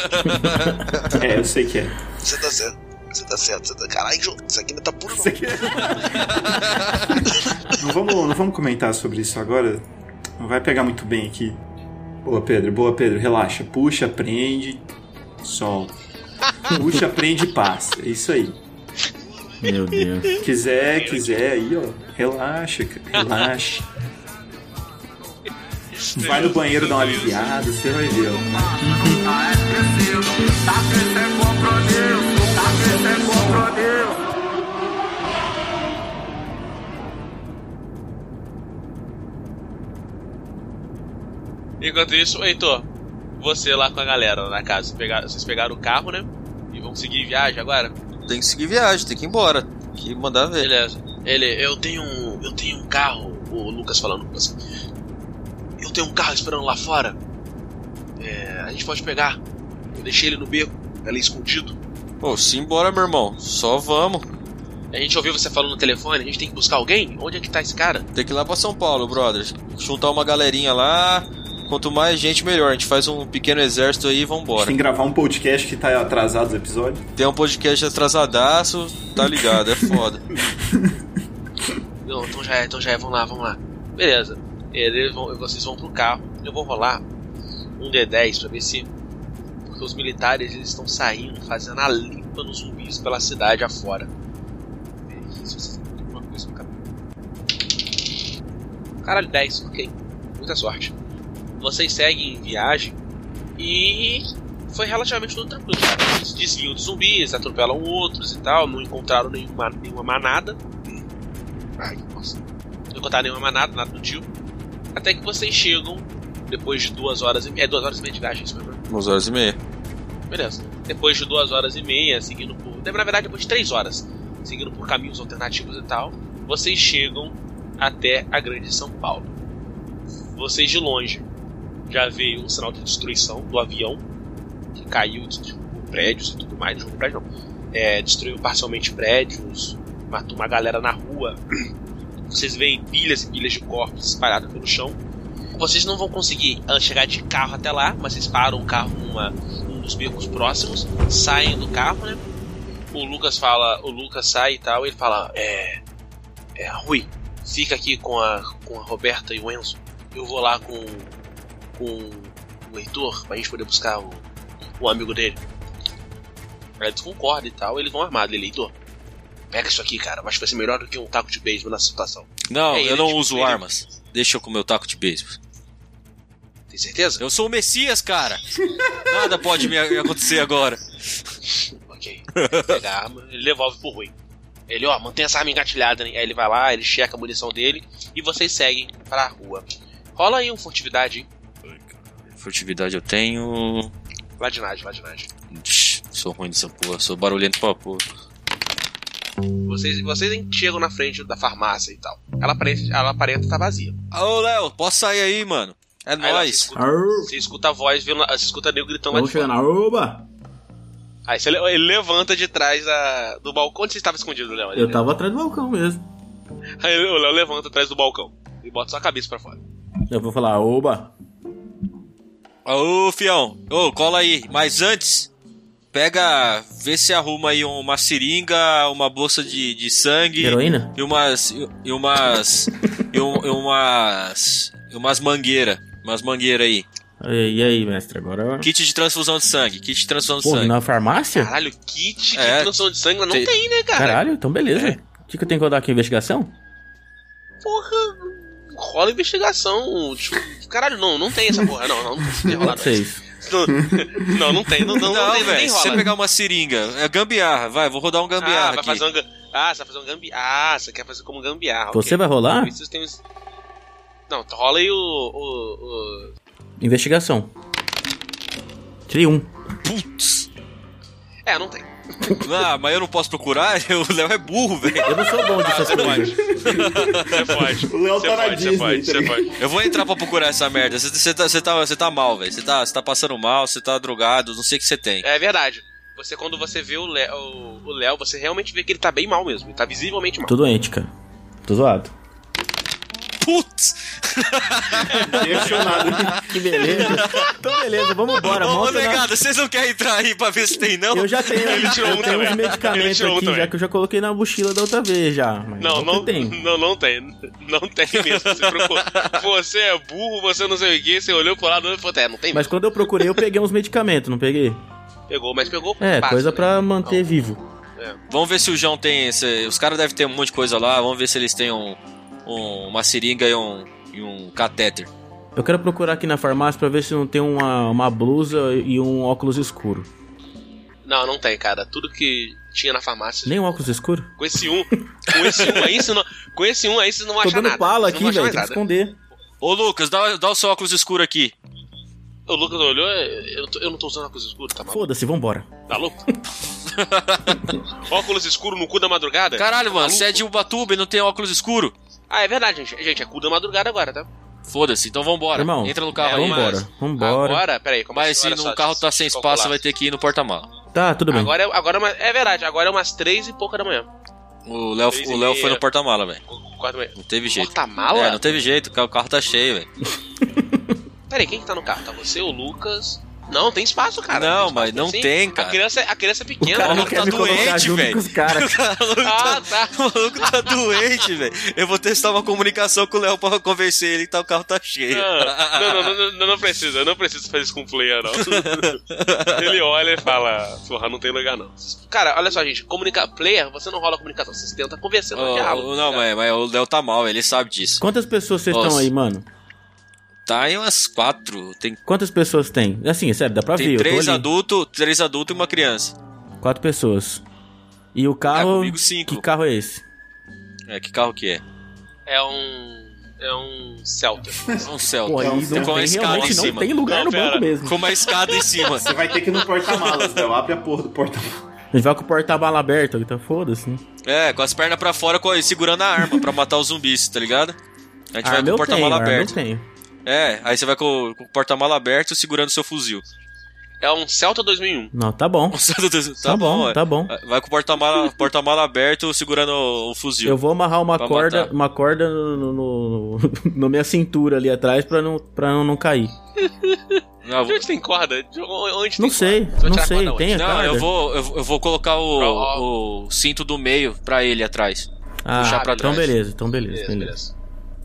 [laughs] É, eu sei que é. Você tá certo. Você tá certo. Você tá... Caralho, João. Isso aqui ainda tá puro, não. Aqui é- [laughs] não, vamos, não vamos comentar sobre isso agora. Não vai pegar muito bem aqui. Boa, Pedro. Boa, Pedro. Relaxa. Puxa, prende, solta. Puxa, prende e passa. É isso aí. Meu Deus. Quiser, quiser aí, ó. Relaxa, cara. Relaxa. Vai no banheiro dar uma aliviada, você vai ver. Enquanto isso, Heitor, você lá com a galera na casa. Pegaram, vocês pegaram o carro, né? E vão seguir viagem agora? Tem que seguir viagem, tem que ir embora. Tem que mandar ver. Beleza. Ele, eu tenho um. Eu tenho um carro, o Lucas falando com tenho um carro esperando lá fora. É, a gente pode pegar. Eu deixei ele no beco, ali escondido. Pô, simbora, meu irmão. Só vamos. A gente ouviu você falando no telefone, a gente tem que buscar alguém? Onde é que tá esse cara? Tem que ir lá pra São Paulo, brother. Juntar uma galerinha lá. Quanto mais gente, melhor. A gente faz um pequeno exército aí e A gente vambora. tem que gravar um podcast que tá atrasado os episódios. Tem um podcast atrasadaço, tá ligado? É foda. [laughs] Não, então já é, então já é, vamos lá, vamos lá. Beleza. Eles vão, vocês vão pro carro. Eu vou rolar um D10 pra ver se. Porque os militares eles estão saindo, fazendo a limpa nos zumbis pela cidade afora. Se vocês alguma coisa no caminho. Caralho, 10, ok. Muita sorte. Vocês seguem em viagem e foi relativamente tudo tranquilo. Eles desviam de zumbis, atropelam outros e tal, não encontraram nenhuma, nenhuma manada. Ai, nossa. Não encontraram nenhuma manada, nada do tipo. Até que vocês chegam, depois de duas horas e meia. É duas horas e meia de viagem, isso mesmo. né? Duas horas e meia. Beleza. Depois de duas horas e meia, seguindo por. Na verdade, depois de três horas, seguindo por caminhos alternativos e tal, vocês chegam até a grande São Paulo. Vocês de longe já veio um sinal de destruição do avião que caiu, destruiu prédios e tudo mais. Destruiu prédio não. É, destruiu parcialmente prédios, matou uma galera na rua. Vocês veem pilhas e pilhas de corpos espalhados pelo chão. Vocês não vão conseguir ah, chegar de carro até lá, mas vocês param o carro numa, num dos becos próximos, saem do carro, né? O Lucas fala, o Lucas sai e tal, e ele fala, é. É, Rui, fica aqui com a, com a Roberta e o Enzo. Eu vou lá com, com o Heitor pra gente poder buscar o, o amigo dele. Aí eles concordam e tal, eles vão armados. Ele, Heitor, pega isso aqui, cara. Acho que vai ser melhor do que um taco de beisebol nessa situação. Não, É, eu não tipo, uso ele- armas. Deixa eu com o meu taco de beisebol. Tem certeza? Eu sou o Messias, cara. Nada pode me acontecer agora. Ok. Pega a arma, ele devolve pro ruim. Ele, ó, mantém essa arma engatilhada, né? Aí ele vai lá, ele checa a munição dele e vocês seguem pra rua. Rola aí um furtividade, hein? Furtividade eu tenho. Ladinagem, ladinagem. Sou ruim dessa porra, sou barulhento pra porra. Vocês, vocês chegam na frente da farmácia e tal. Ela aparenta, ela aparenta estar vazia. Ô, Léo, posso sair aí, mano? É Aí lá, você, nóis. escuta, você escuta a voz, vindo, você escuta nego gritando lá Vamos de fora. oba. Aí você, ele levanta de trás da- do balcão. Onde você estava escondido, Léo? Eu tava atrás do balcão mesmo. Aí o Léo levanta atrás do balcão e bota sua cabeça pra fora. Eu vou falar, oba. Ô, fião, ô, cola aí. Mas antes, pega, vê se arruma aí uma seringa, uma bolsa de, de sangue. Heroína? E umas. E umas. e, um, e umas. E umas mangueiras. Umas mangueiras aí. E aí, mestre, agora. Kit de transfusão de sangue. Kit de transfusão de Pô, sangue. Na farmácia? Caralho, kit é, de transfusão de sangue não tem, tem né, cara? Caralho, então beleza. É. O é. que, que eu tenho que rodar aqui? Investigação? Porra, rola investigação. Tipo, caralho, não, não tem essa porra, não. Não, [laughs] não tem rolado. sei. [laughs] Não, não tem, não, não, Não, não velho, se você pegar uma seringa, é gambiarra, vai, vou rodar um gambiarra ah, vai aqui. fazer um Ah, você vai fazer um gambiarra. Ah, você quer fazer como gambiarra. Você ok. vai rolar? Por isso você tem uns- Não, rola aí o. o, o- Investigação. Tirei um. Putz. É, não tem. Ah, mas eu não posso procurar? [laughs] O Léo é burro, velho. Eu não sou bom dessas coisas. Você pode. O Léo Você tá na pode, você Disney, pode, você pode. Eu vou entrar pra procurar essa merda. Você tá, você tá, tá mal, velho. Você tá, tá passando mal, você tá drogado, não sei o que você tem. É verdade. Você, quando você vê o Léo, o Léo, você realmente vê que ele tá bem mal mesmo. Ele tá visivelmente mal. Tô doente, cara. Tô zoado. Putz! [laughs] Que beleza. então beleza, vamos embora. Ô, ô, na... negado, vocês não querem entrar aí pra ver se tem, não? Eu já tenho, Ele tirou eu um tenho também. uns medicamentos tirou um aqui, também. já que eu já coloquei na mochila da outra vez já. Mas Não, não, tem. não, não tem. Não tem mesmo. Você, procurou. você é burro, você não sei o que, você olhou pro lado e falou, é, não tem Mas mesmo. quando eu procurei, eu peguei uns medicamentos, não peguei? Pegou, mas pegou É, fácil, coisa né? pra manter Então, vivo. Vamos ver se o João tem. esse- os caras devem ter um monte de coisa lá. Vamos ver se eles têm um, um- uma seringa e um, e um catéter. Eu quero procurar aqui na farmácia pra ver se não tem uma, uma blusa e um óculos escuro. Não, não tem, cara. Tudo que tinha na farmácia. Nem um óculos escuro? Com esse um. Com esse um aí, você não, com esse um aí, você não Tô acha dando nada. pala aqui, velho, tem que esconder. Ô Lucas, dá, dá o seu óculos escuro aqui. O Lucas olhou, eu não tô, eu não tô usando óculos escuros, tá maluco? Foda-se, vambora. Tá louco? [laughs] óculos escuro no cu da madrugada? Caralho, mano, Maluco? você é de Ubatuba e não tem óculos escuro? Ah, é verdade, gente. Gente, é cu da madrugada agora, tá? Foda-se, então vambora. Irmão, Entra no carro é, aí. vambora. Vambora, vambora. Agora, peraí, como Mas se no carro tá sem espaço, você vai ter que ir no porta-mala. Tá, tudo bem. Agora, é, agora é, uma- é verdade, agora é umas três e pouca da manhã. O Léo, o Léo foi no porta-mala, velho. Não teve jeito. Porta-mala? É, não teve jeito, o carro tá cheio, velho. [laughs] Peraí, quem que tá no carro? Tá você, o Lucas? Não, tem espaço, cara. Não, Tem mas espaço, não sim. tem, cara. A criança, a criança é O pequena. cara o maluco tá doente. velho. com os caras. [laughs] Ah, tá. O maluco tá doente, velho. Eu vou testar uma comunicação com o Léo pra convencer ele que tá, o carro tá cheio. Não, não, não, não, não precisa, eu não preciso fazer isso com o player, não. [laughs] Ele olha e fala, porra, não tem lugar não. Cara, olha só, gente, comunica... player, você não rola comunicação, você tenta convencer no diálogo. ô, não, mas, mas o Léo tá mal, ele sabe disso. Quantas pessoas vocês estão aí, mano? Tá em umas quatro. Tem, Quantas pessoas tem? Assim, sério, dá pra tem ver. três adultos, três adultos e uma criança. Quatro pessoas. E o carro. Ah, comigo cinco. Que carro é esse? É, que carro que é? É um... é um Celta. [laughs] É um Celta. Pô, aí não com a tem, escada em não cima. tem lugar Não, no pera. banco mesmo. Com uma escada em cima. Você vai ter que ir no porta-malas, Léo. Abre a porra do porta-malas. A gente vai com o porta-bala aberto, então foda-se, né? É, com as pernas pra fora, com- segurando a arma pra matar os zumbis, tá ligado? A gente vai com o porta-mala arma eu aberto. tenho. É, aí você vai com, com o porta-mala aberto segurando seu fuzil. É um Celta 2001. Não, tá bom. [laughs] tá, Tá bom, é. tá bom. Vai com o porta-mala porta aberto segurando o, o fuzil. Eu vou amarrar uma corda, matar. uma corda no, no, no- [laughs] na minha cintura ali atrás pra não, pra não, não cair. Não, eu vou- Onde tem corda? De Onde Não tem sei, corda? Não sei, tem a não, corda? eu vou, eu, eu vou colocar o, o cinto do meio pra ele atrás. Ah, puxar pra então trás. beleza, então beleza, Beleza, beleza.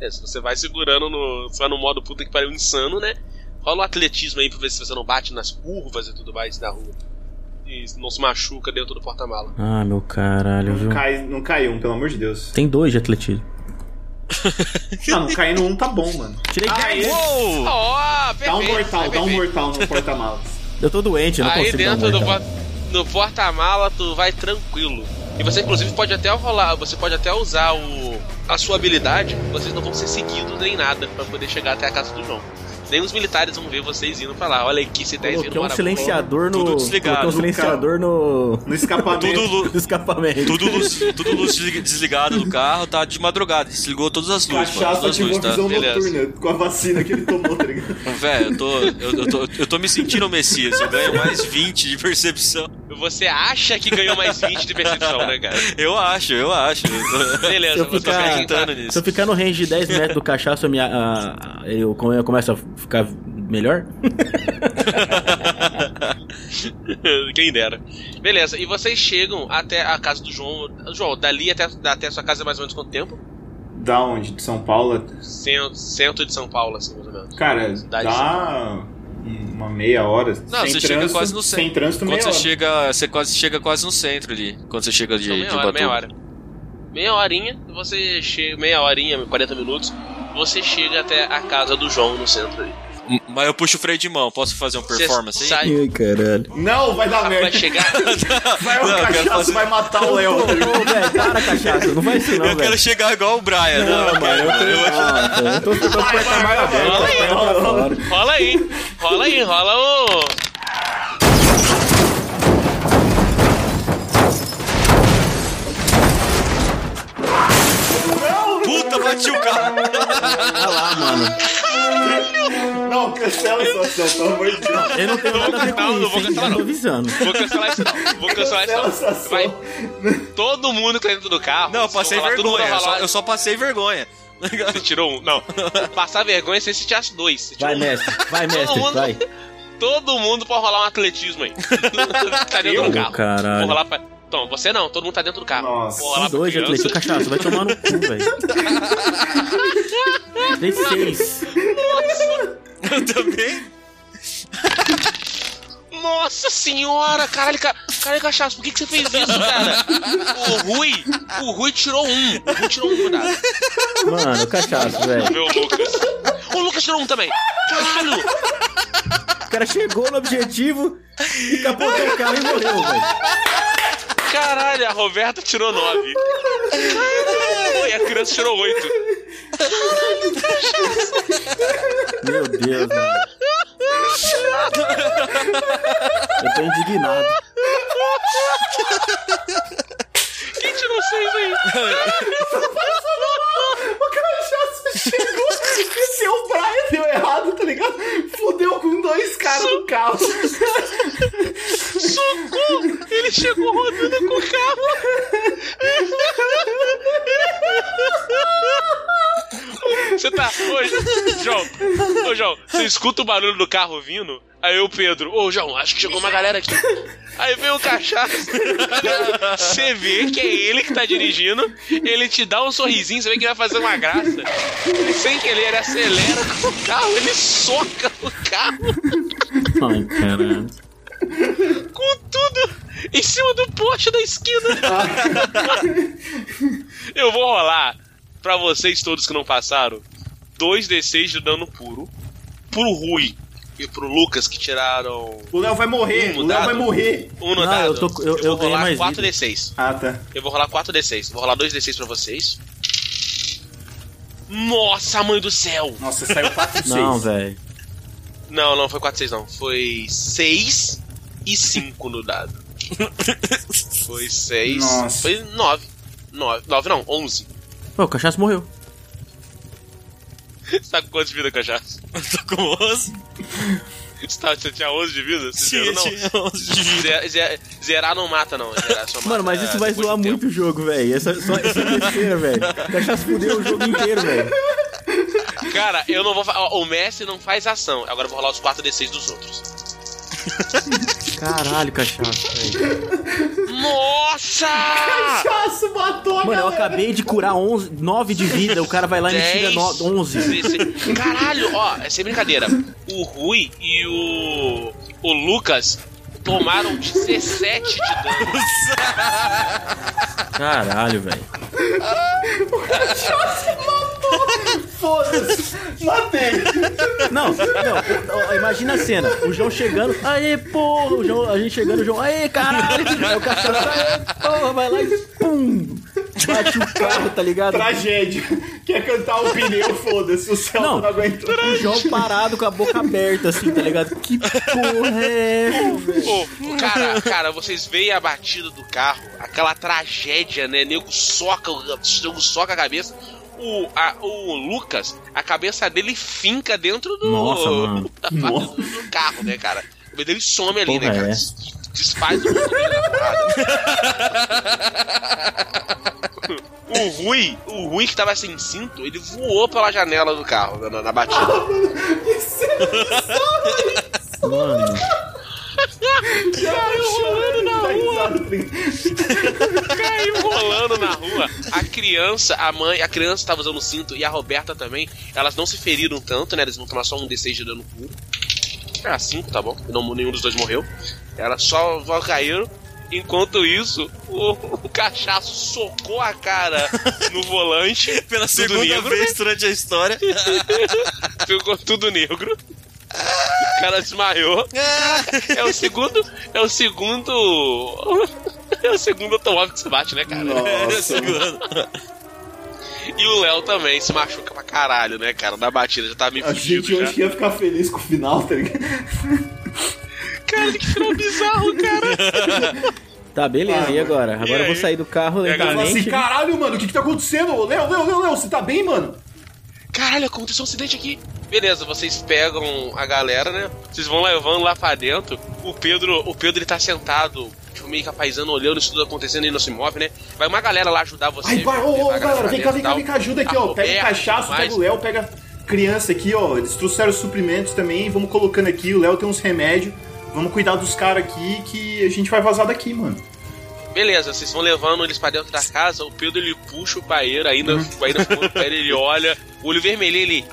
Beleza. Beleza, Você vai segurando no. Você vai no modo puta que pariu insano, né? Rola o atletismo aí pra ver se você não bate nas curvas e tudo mais da rua. E não se machuca dentro do porta-mala. Ah, meu caralho, viu? Não cai, não cai um, pelo amor de Deus. Tem dois de atletismo. [laughs] Não, não cair no 1 tá bom, mano. Tirei Aí, 10. Uou! Ó, dá um perfeito, mortal, dá um perfeito. mortal no porta-malas. Eu tô doente, eu não Aí consigo dar um dentro do mortal. porta- no porta-mala tu vai tranquilo. E você inclusive pode até rolar, você pode até usar o a sua habilidade, vocês não vão ser seguidos nem nada pra poder chegar até a casa do João. Nem os militares vão ver vocês indo pra lá. Olha aqui, se 10 Coloquei um silenciador no. Tudo desligado. Um silenciador no. No escapamento. [laughs] Tudo, lu- no escapamento. tudo luz, tudo luz deslig- desligada do carro, tá de madrugada. Desligou todas as luzes. Cachaça a luzes, tá? visão Beleza. noturna com a vacina que ele tomou, tá ligado? [laughs] Velho, eu tô, eu, eu tô, eu tô me sentindo o Messias. Eu ganho mais 20 de percepção. Você acha que ganhou mais 20 de percepção, né, cara? Eu acho, eu acho. Eu tô- Beleza, Se eu você ficar- vai acreditando tentar. nisso. Se eu ficar no range de 10 metros do cachaço, eu, me, eu, come- eu começo a ficar melhor? [laughs] Quem dera. Beleza, e vocês chegam até a casa do João. João, dali até, até a sua casa é mais ou menos quanto tempo? Da onde? De São Paulo? Centro, centro de São Paulo, assim, mais ou menos. Cara, Cidade dá uma meia hora. Não, sem você chega trânsito, quase no centro. Sem trânsito, Quando meia você hora. chega, você quase chega quase no centro ali. Quando você chega de, Então, de meia hora, Ubatuba. meia hora. Meia horinha, você chega. Meia horinha, 40 minutos. Você chega até a casa do João no centro ali. M- Mas eu puxo o freio de mão. Posso fazer um performance aí? sai- Ai, caralho. Não, vai dar Vai merda. chegar. [laughs] Vai o Não, cachaço, fazer- vai matar o Léo. Ô, tá para, cachaça. Não vai isso não, eu velho. quero chegar igual o Brian. Não, eu mano, eu eu- Nossa, eu tô eu tô com Rola tô aí, perna pra fora. rola aí, rola aí, rola o. Puta, bati o carro. Olha lá, mano. Não, cancela essa ação, pelo amor de Deus. Eu não tenho nada a ver Não, com não isso, vou hein? cancelar, Já tô não. avisando. Vou cancelar isso não. Vou cancelar isso não. Vai. Todo mundo que tá dentro do carro. Não, eu passei mundo vergonha. Eu só, eu só passei vergonha. Você tirou um. Não. Passar vergonha se você tirasse dois. Vai, um. mestre. Vai, mestre. mundo- Vai. Todo mundo pode rolar um atletismo aí. [laughs] tá dentro do carro. Caralho. Vou rolar pra... Então, você não, todo mundo tá dentro do carro. Nossa. São pra dois atletismo. Cachaça, vai tomar no cu, velho. [laughs] Dei seis. Eu também. Nossa senhora, caralho, ca... caralho, cachaço, por que, que você fez isso, cara? O Rui, o Rui tirou um. O Rui tirou um, cuidado. Mano, cachaça, velho. Meu Lucas. O Lucas tirou um também. Caralho! O cara chegou no objetivo e capotou o carro e morreu, velho. Caralho, a Roberta tirou nove. Caralho, e a criança tirou oito. Meu Deus, mano. Eu tô indignado. Quem tirou seis aí? O cachaço chegou e seu Brian deu errado, tá ligado? Fudeu dois caras no carro. Socorro! Ele chegou rodando com o carro. [laughs] Você tá. Ô, João, ô, João, você escuta o barulho do carro vindo? Aí o Pedro, ô João, acho que chegou uma galera aqui. Aí vem o cachaço. Você vê que é ele que tá dirigindo, ele te dá um sorrisinho, você vê que vai fazer uma graça. Ele, sem querer, ele acelera com o carro, ele soca o carro Ai, caralho. com tudo em cima do poste da esquina. Eu vou rolar pra vocês todos que não passaram 2d6 de dano puro. Pro Rui e pro Lucas que tiraram O Léo vai morrer, Um o Léo vai morrer. um no Não, dado. eu tô- eu- eu vou rolar ganhei mais 4d6. Ah, tá. Eu vou rolar 4d6. Vou rolar 2d6 pra vocês. Nossa, mãe do céu! Nossa, saiu 4 e 6. Não, velho. Não, não foi 4 6 não. Foi 6 e 5 no dado. [laughs] Foi 6. Nossa. Foi 9. 9, 9 não, 11. Pô, o cachaço morreu. Você tá com quantos de vida, cachaça? Tô com 11. Você, tá, você tinha 11 de vida? Você Sim, zerou, não? tinha 11 de vida. Ze- ze- Zerar não mata, não. Zerar só mata Mano, mas isso vai depois zoar muito o jogo, velho. Essa, só essa besteira, velho. Cachaça fudeu o jogo inteiro, velho. Cara, eu não vou. ó, O Messi não faz ação. Agora eu vou rolar os 4d6 dos outros. Caralho, cachaça, velho. Nossa! [laughs] Cachaço matou a Mano, eu galera. acabei de curar 11, 9 de vida. O cara vai lá e me tira Dez, no- 11. dezesseis. Caralho, ó, é sem brincadeira. O Rui e o. O Lucas tomaram 17 de dano. Caralho, velho. [laughs] Foda-se! Matei! Não, não, imagina a cena. O João chegando, aê, porra, o João, a gente chegando, o João, aê, caralho. Aí o cachorro, aê, porra, vai lá e pum, bate o carro, tá ligado? Tragédia. Quer cantar o pneu, foda-se. O Celta não, Não. aguentou. O João parado com a boca aberta, assim, tá ligado? Que porra é essa, velho? Pô, cara, cara, vocês veem a batida do carro, aquela tragédia, né? Nego soca, o nego soca a cabeça. O, a- o Lucas, a cabeça dele finca dentro do, Nossa, [laughs] mano. do, do carro, né, cara? O cabelo dele some ali, Porra né, cara? é Des- Desfaz o mundo porrada. [laughs] O Rui, o Rui que tava sem cinto, ele voou pela janela do carro na, na batida. Mano, Caiu rolando na rua. Rolando na rua. A criança, a mãe, a criança tava usando cinto e a Roberta também. Elas não se feriram tanto, né? Eles vão tomar só um D6 de dano puro. Ah, cinco, tá bom. Não, nenhum dos dois morreu. Elas só, caíram. Enquanto isso, o, o cachaço socou a cara no volante. [laughs] Pela segunda negro, vez durante a história. [laughs] Ficou tudo negro. O cara desmaiou. Caraca, é o segundo. É o segundo. É o segundo automóvel que se bate, né, cara? Nossa, [laughs] Segurando. E o Léo também se machuca pra caralho, né, cara? Na batida, já tá meio A fudido gente já. hoje ia ficar feliz com o final, tá ligado? Cara, que final bizarro, cara. tá, beleza, Ah, e agora? E Agora eu vou sair do carro E Fala assim, lentamente. caralho, mano, o que que tá acontecendo? Léo, Léo, Léo, Léo, você tá bem, mano? Caralho, aconteceu um acidente aqui. Beleza, vocês pegam a galera, né? Vocês vão levando lá pra dentro. O Pedro, o Pedro ele tá sentado, tipo, meio que apaisando, olhando isso tudo acontecendo e não se move, né? Vai uma galera lá ajudar você. Ai, vai, ô, ô, galera, vem cá, vem cá, vem cá, ajuda aqui, ó. Pega o cachaço, pega o Léo, pega criança aqui, ó. Eles trouxeram os suprimentos também, vamos colocando aqui. O Léo tem uns remédios. Vamos cuidar dos caras aqui que a gente vai vazar daqui, mano. Beleza, vocês vão levando eles pra dentro da casa, o Pedro ele puxa o paeiro, ainda, ainda o paeiro, ele olha, o olho vermelho, ele.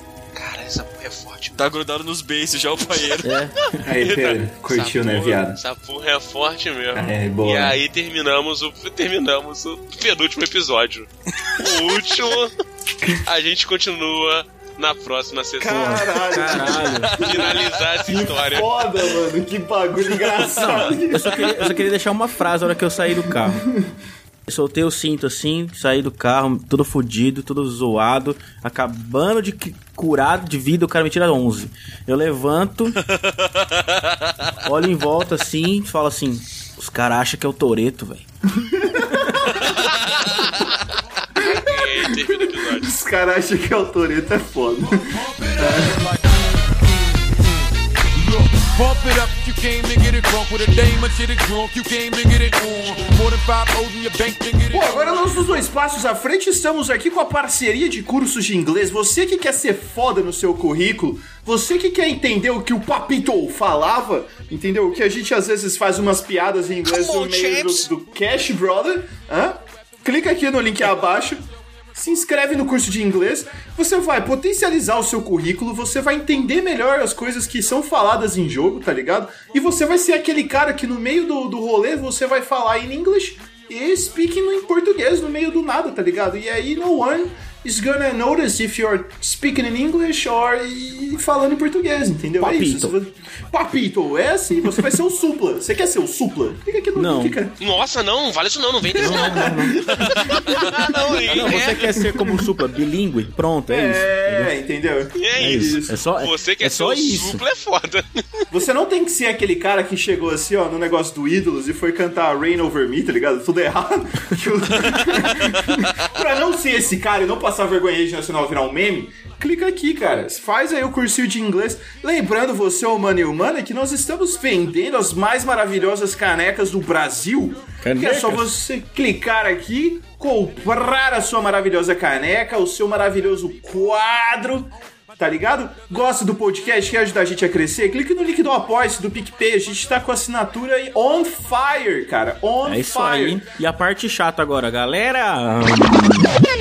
Essa porra é forte. Tá grudado nos beiços já o paeiro. É, [laughs] Aí, Pedro, curtiu, né, porra- viado? Essa porra é forte mesmo. É, boa. E aí terminamos o, terminamos o penúltimo episódio. O [laughs] último, a gente continua na próxima sessão. Caralho, [laughs] caralho. Finalizar essa história. foda, mano. Que bagulho engraçado. Eu só, queria, eu só queria deixar uma frase na hora que eu saí do carro. Eu soltei o cinto assim, saí do carro, tudo fudido, tudo zoado, acabando de cu- curar de vida, o cara me tira 11. Eu levanto, [laughs] olho em volta assim, e falo assim: os caras acham que é o Toreto, velho. E aí termina o episódio. Os caras acham que o Toreto é foda. [laughs] Pump it up, you came to get it drunk with a dame and shit it drunk, you came to get it on. More than five O's in your bank to get it Pô, agora nós nos dois passos à frente estamos aqui com a parceria de cursos de inglês. Você que quer ser foda no seu currículo, você que quer entender o que o Papito falava, entendeu? O que a gente às vezes faz umas piadas em inglês no meio do, do Cash Brother, hã? Clica aqui no link abaixo. Se inscreve no curso de inglês, você vai potencializar o seu currículo, você vai entender melhor as coisas que são faladas em jogo, tá ligado? E você vai ser aquele cara que no meio do, do rolê você vai falar em inglês e speaking em português no meio do nada, tá ligado? E aí no one is gonna notice if you're speaking in English or e falando em português, entendeu? É isso. Papito. Papito, é assim, você vai ser o supla. Você quer ser o supla? Clica aqui no Não. clica. Nossa, não, não vale isso não, não vem desse não. não, Ah, [laughs] Não, você é, quer ser como um supla, bilíngue? Pronto, é, isso. É, entendeu? é É isso. isso. É só, Você quer é ser só isso. supla é foda. [laughs] Você não tem que ser aquele cara que chegou assim, ó, no negócio do Ídolos e foi cantar Rain Over Me, tá ligado? Tudo errado. [laughs] [laughs] pra não ser esse cara e não passar vergonha rede nacional virar um meme, clica aqui, cara. Faz aí o cursinho de inglês. Lembrando você, humano e humana, que nós estamos vendendo as mais maravilhosas canecas do Brasil. Que é Canecas? só você clicar aqui, comprar a sua maravilhosa caneca, o seu maravilhoso quadro. Tá ligado? Gosta do podcast, quer ajudar a gente a crescer? Clique no link do apoia do PicPay. A gente tá com a assinatura aí on fire, cara. On É isso fire. aí. E a parte chata agora, galera.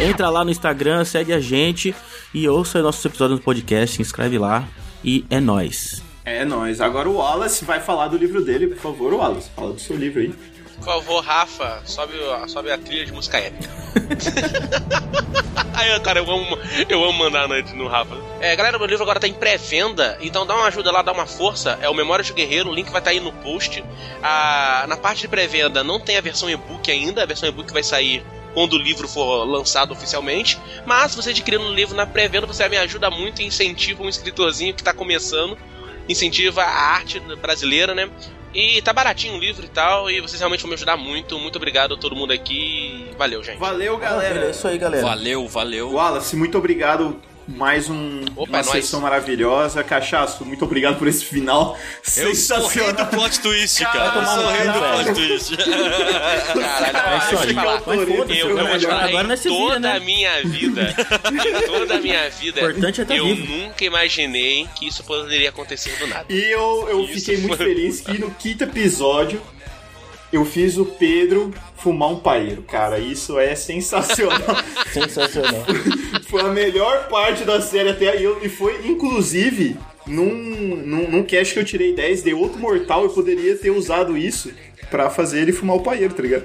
Entra lá no Instagram, segue a gente e ouça nossos episódios no podcast, se inscreve lá e é nóis. É nóis. Agora o Wallace vai falar do livro dele, por favor, Wallace. Fala do seu livro aí. Por favor, Rafa, sobe, sobe a trilha de música épica. [laughs] Aí, cara, eu amo, eu amo mandar a noite no Rafa. É, galera, meu livro agora tá em pré-venda, então dá uma ajuda lá, dá uma força. É o Memórias de Guerreiro, o link vai estar aí no post. Ah, na parte de pré-venda não tem a versão e-book ainda, a versão e-book vai sair quando o livro for lançado oficialmente. Mas se você adquirir o livro na pré-venda, você me ajuda muito e incentiva um escritorzinho que tá começando. Incentiva a arte brasileira, né? E tá baratinho o livro e tal, e vocês realmente vão me ajudar muito. Muito obrigado a todo mundo aqui. Valeu, gente. Valeu, Maravilha, é galera. isso aí, galera. Valeu, valeu. Wallace, muito obrigado. Mais um, Opa, uma é nóis. sessão maravilhosa. Cachaço, muito obrigado por esse final Eu sorri do sensacional. plot twist, Vai cara. Eu sorri cu, do plot twist. Caralho, É deixa aí. eu Eu vou te falar, Agora em vira, toda né? a minha vida, em toda a minha vida, Importante é tá eu vivo. nunca imaginei que isso poderia acontecer do nada. E eu, eu Isso fiquei muito feliz [laughs] que no quinto episódio eu fiz o Pedro fumar um paeiro. Cara, isso é sensacional. [laughs] Sensacional. foi a melhor parte da série até aí. E foi, inclusive, num, num, num cast que eu tirei 10 de outro mortal, eu poderia ter usado isso pra fazer ele fumar o paeiro, tá ligado?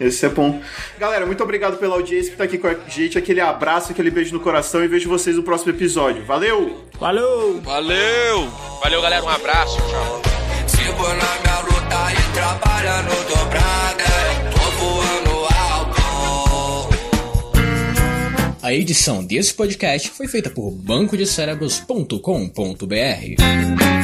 Esse é bom. Galera, muito obrigado pela audiência que tá aqui com a gente. Aquele abraço, aquele beijo no coração e vejo vocês no próximo episódio. Valeu! Valeu! Valeu! Valeu, galera. Um abraço. Tchau. Trabalhando dobrada. Tô voando alto. A edição desse podcast foi feita por bancodecerebros.com.br.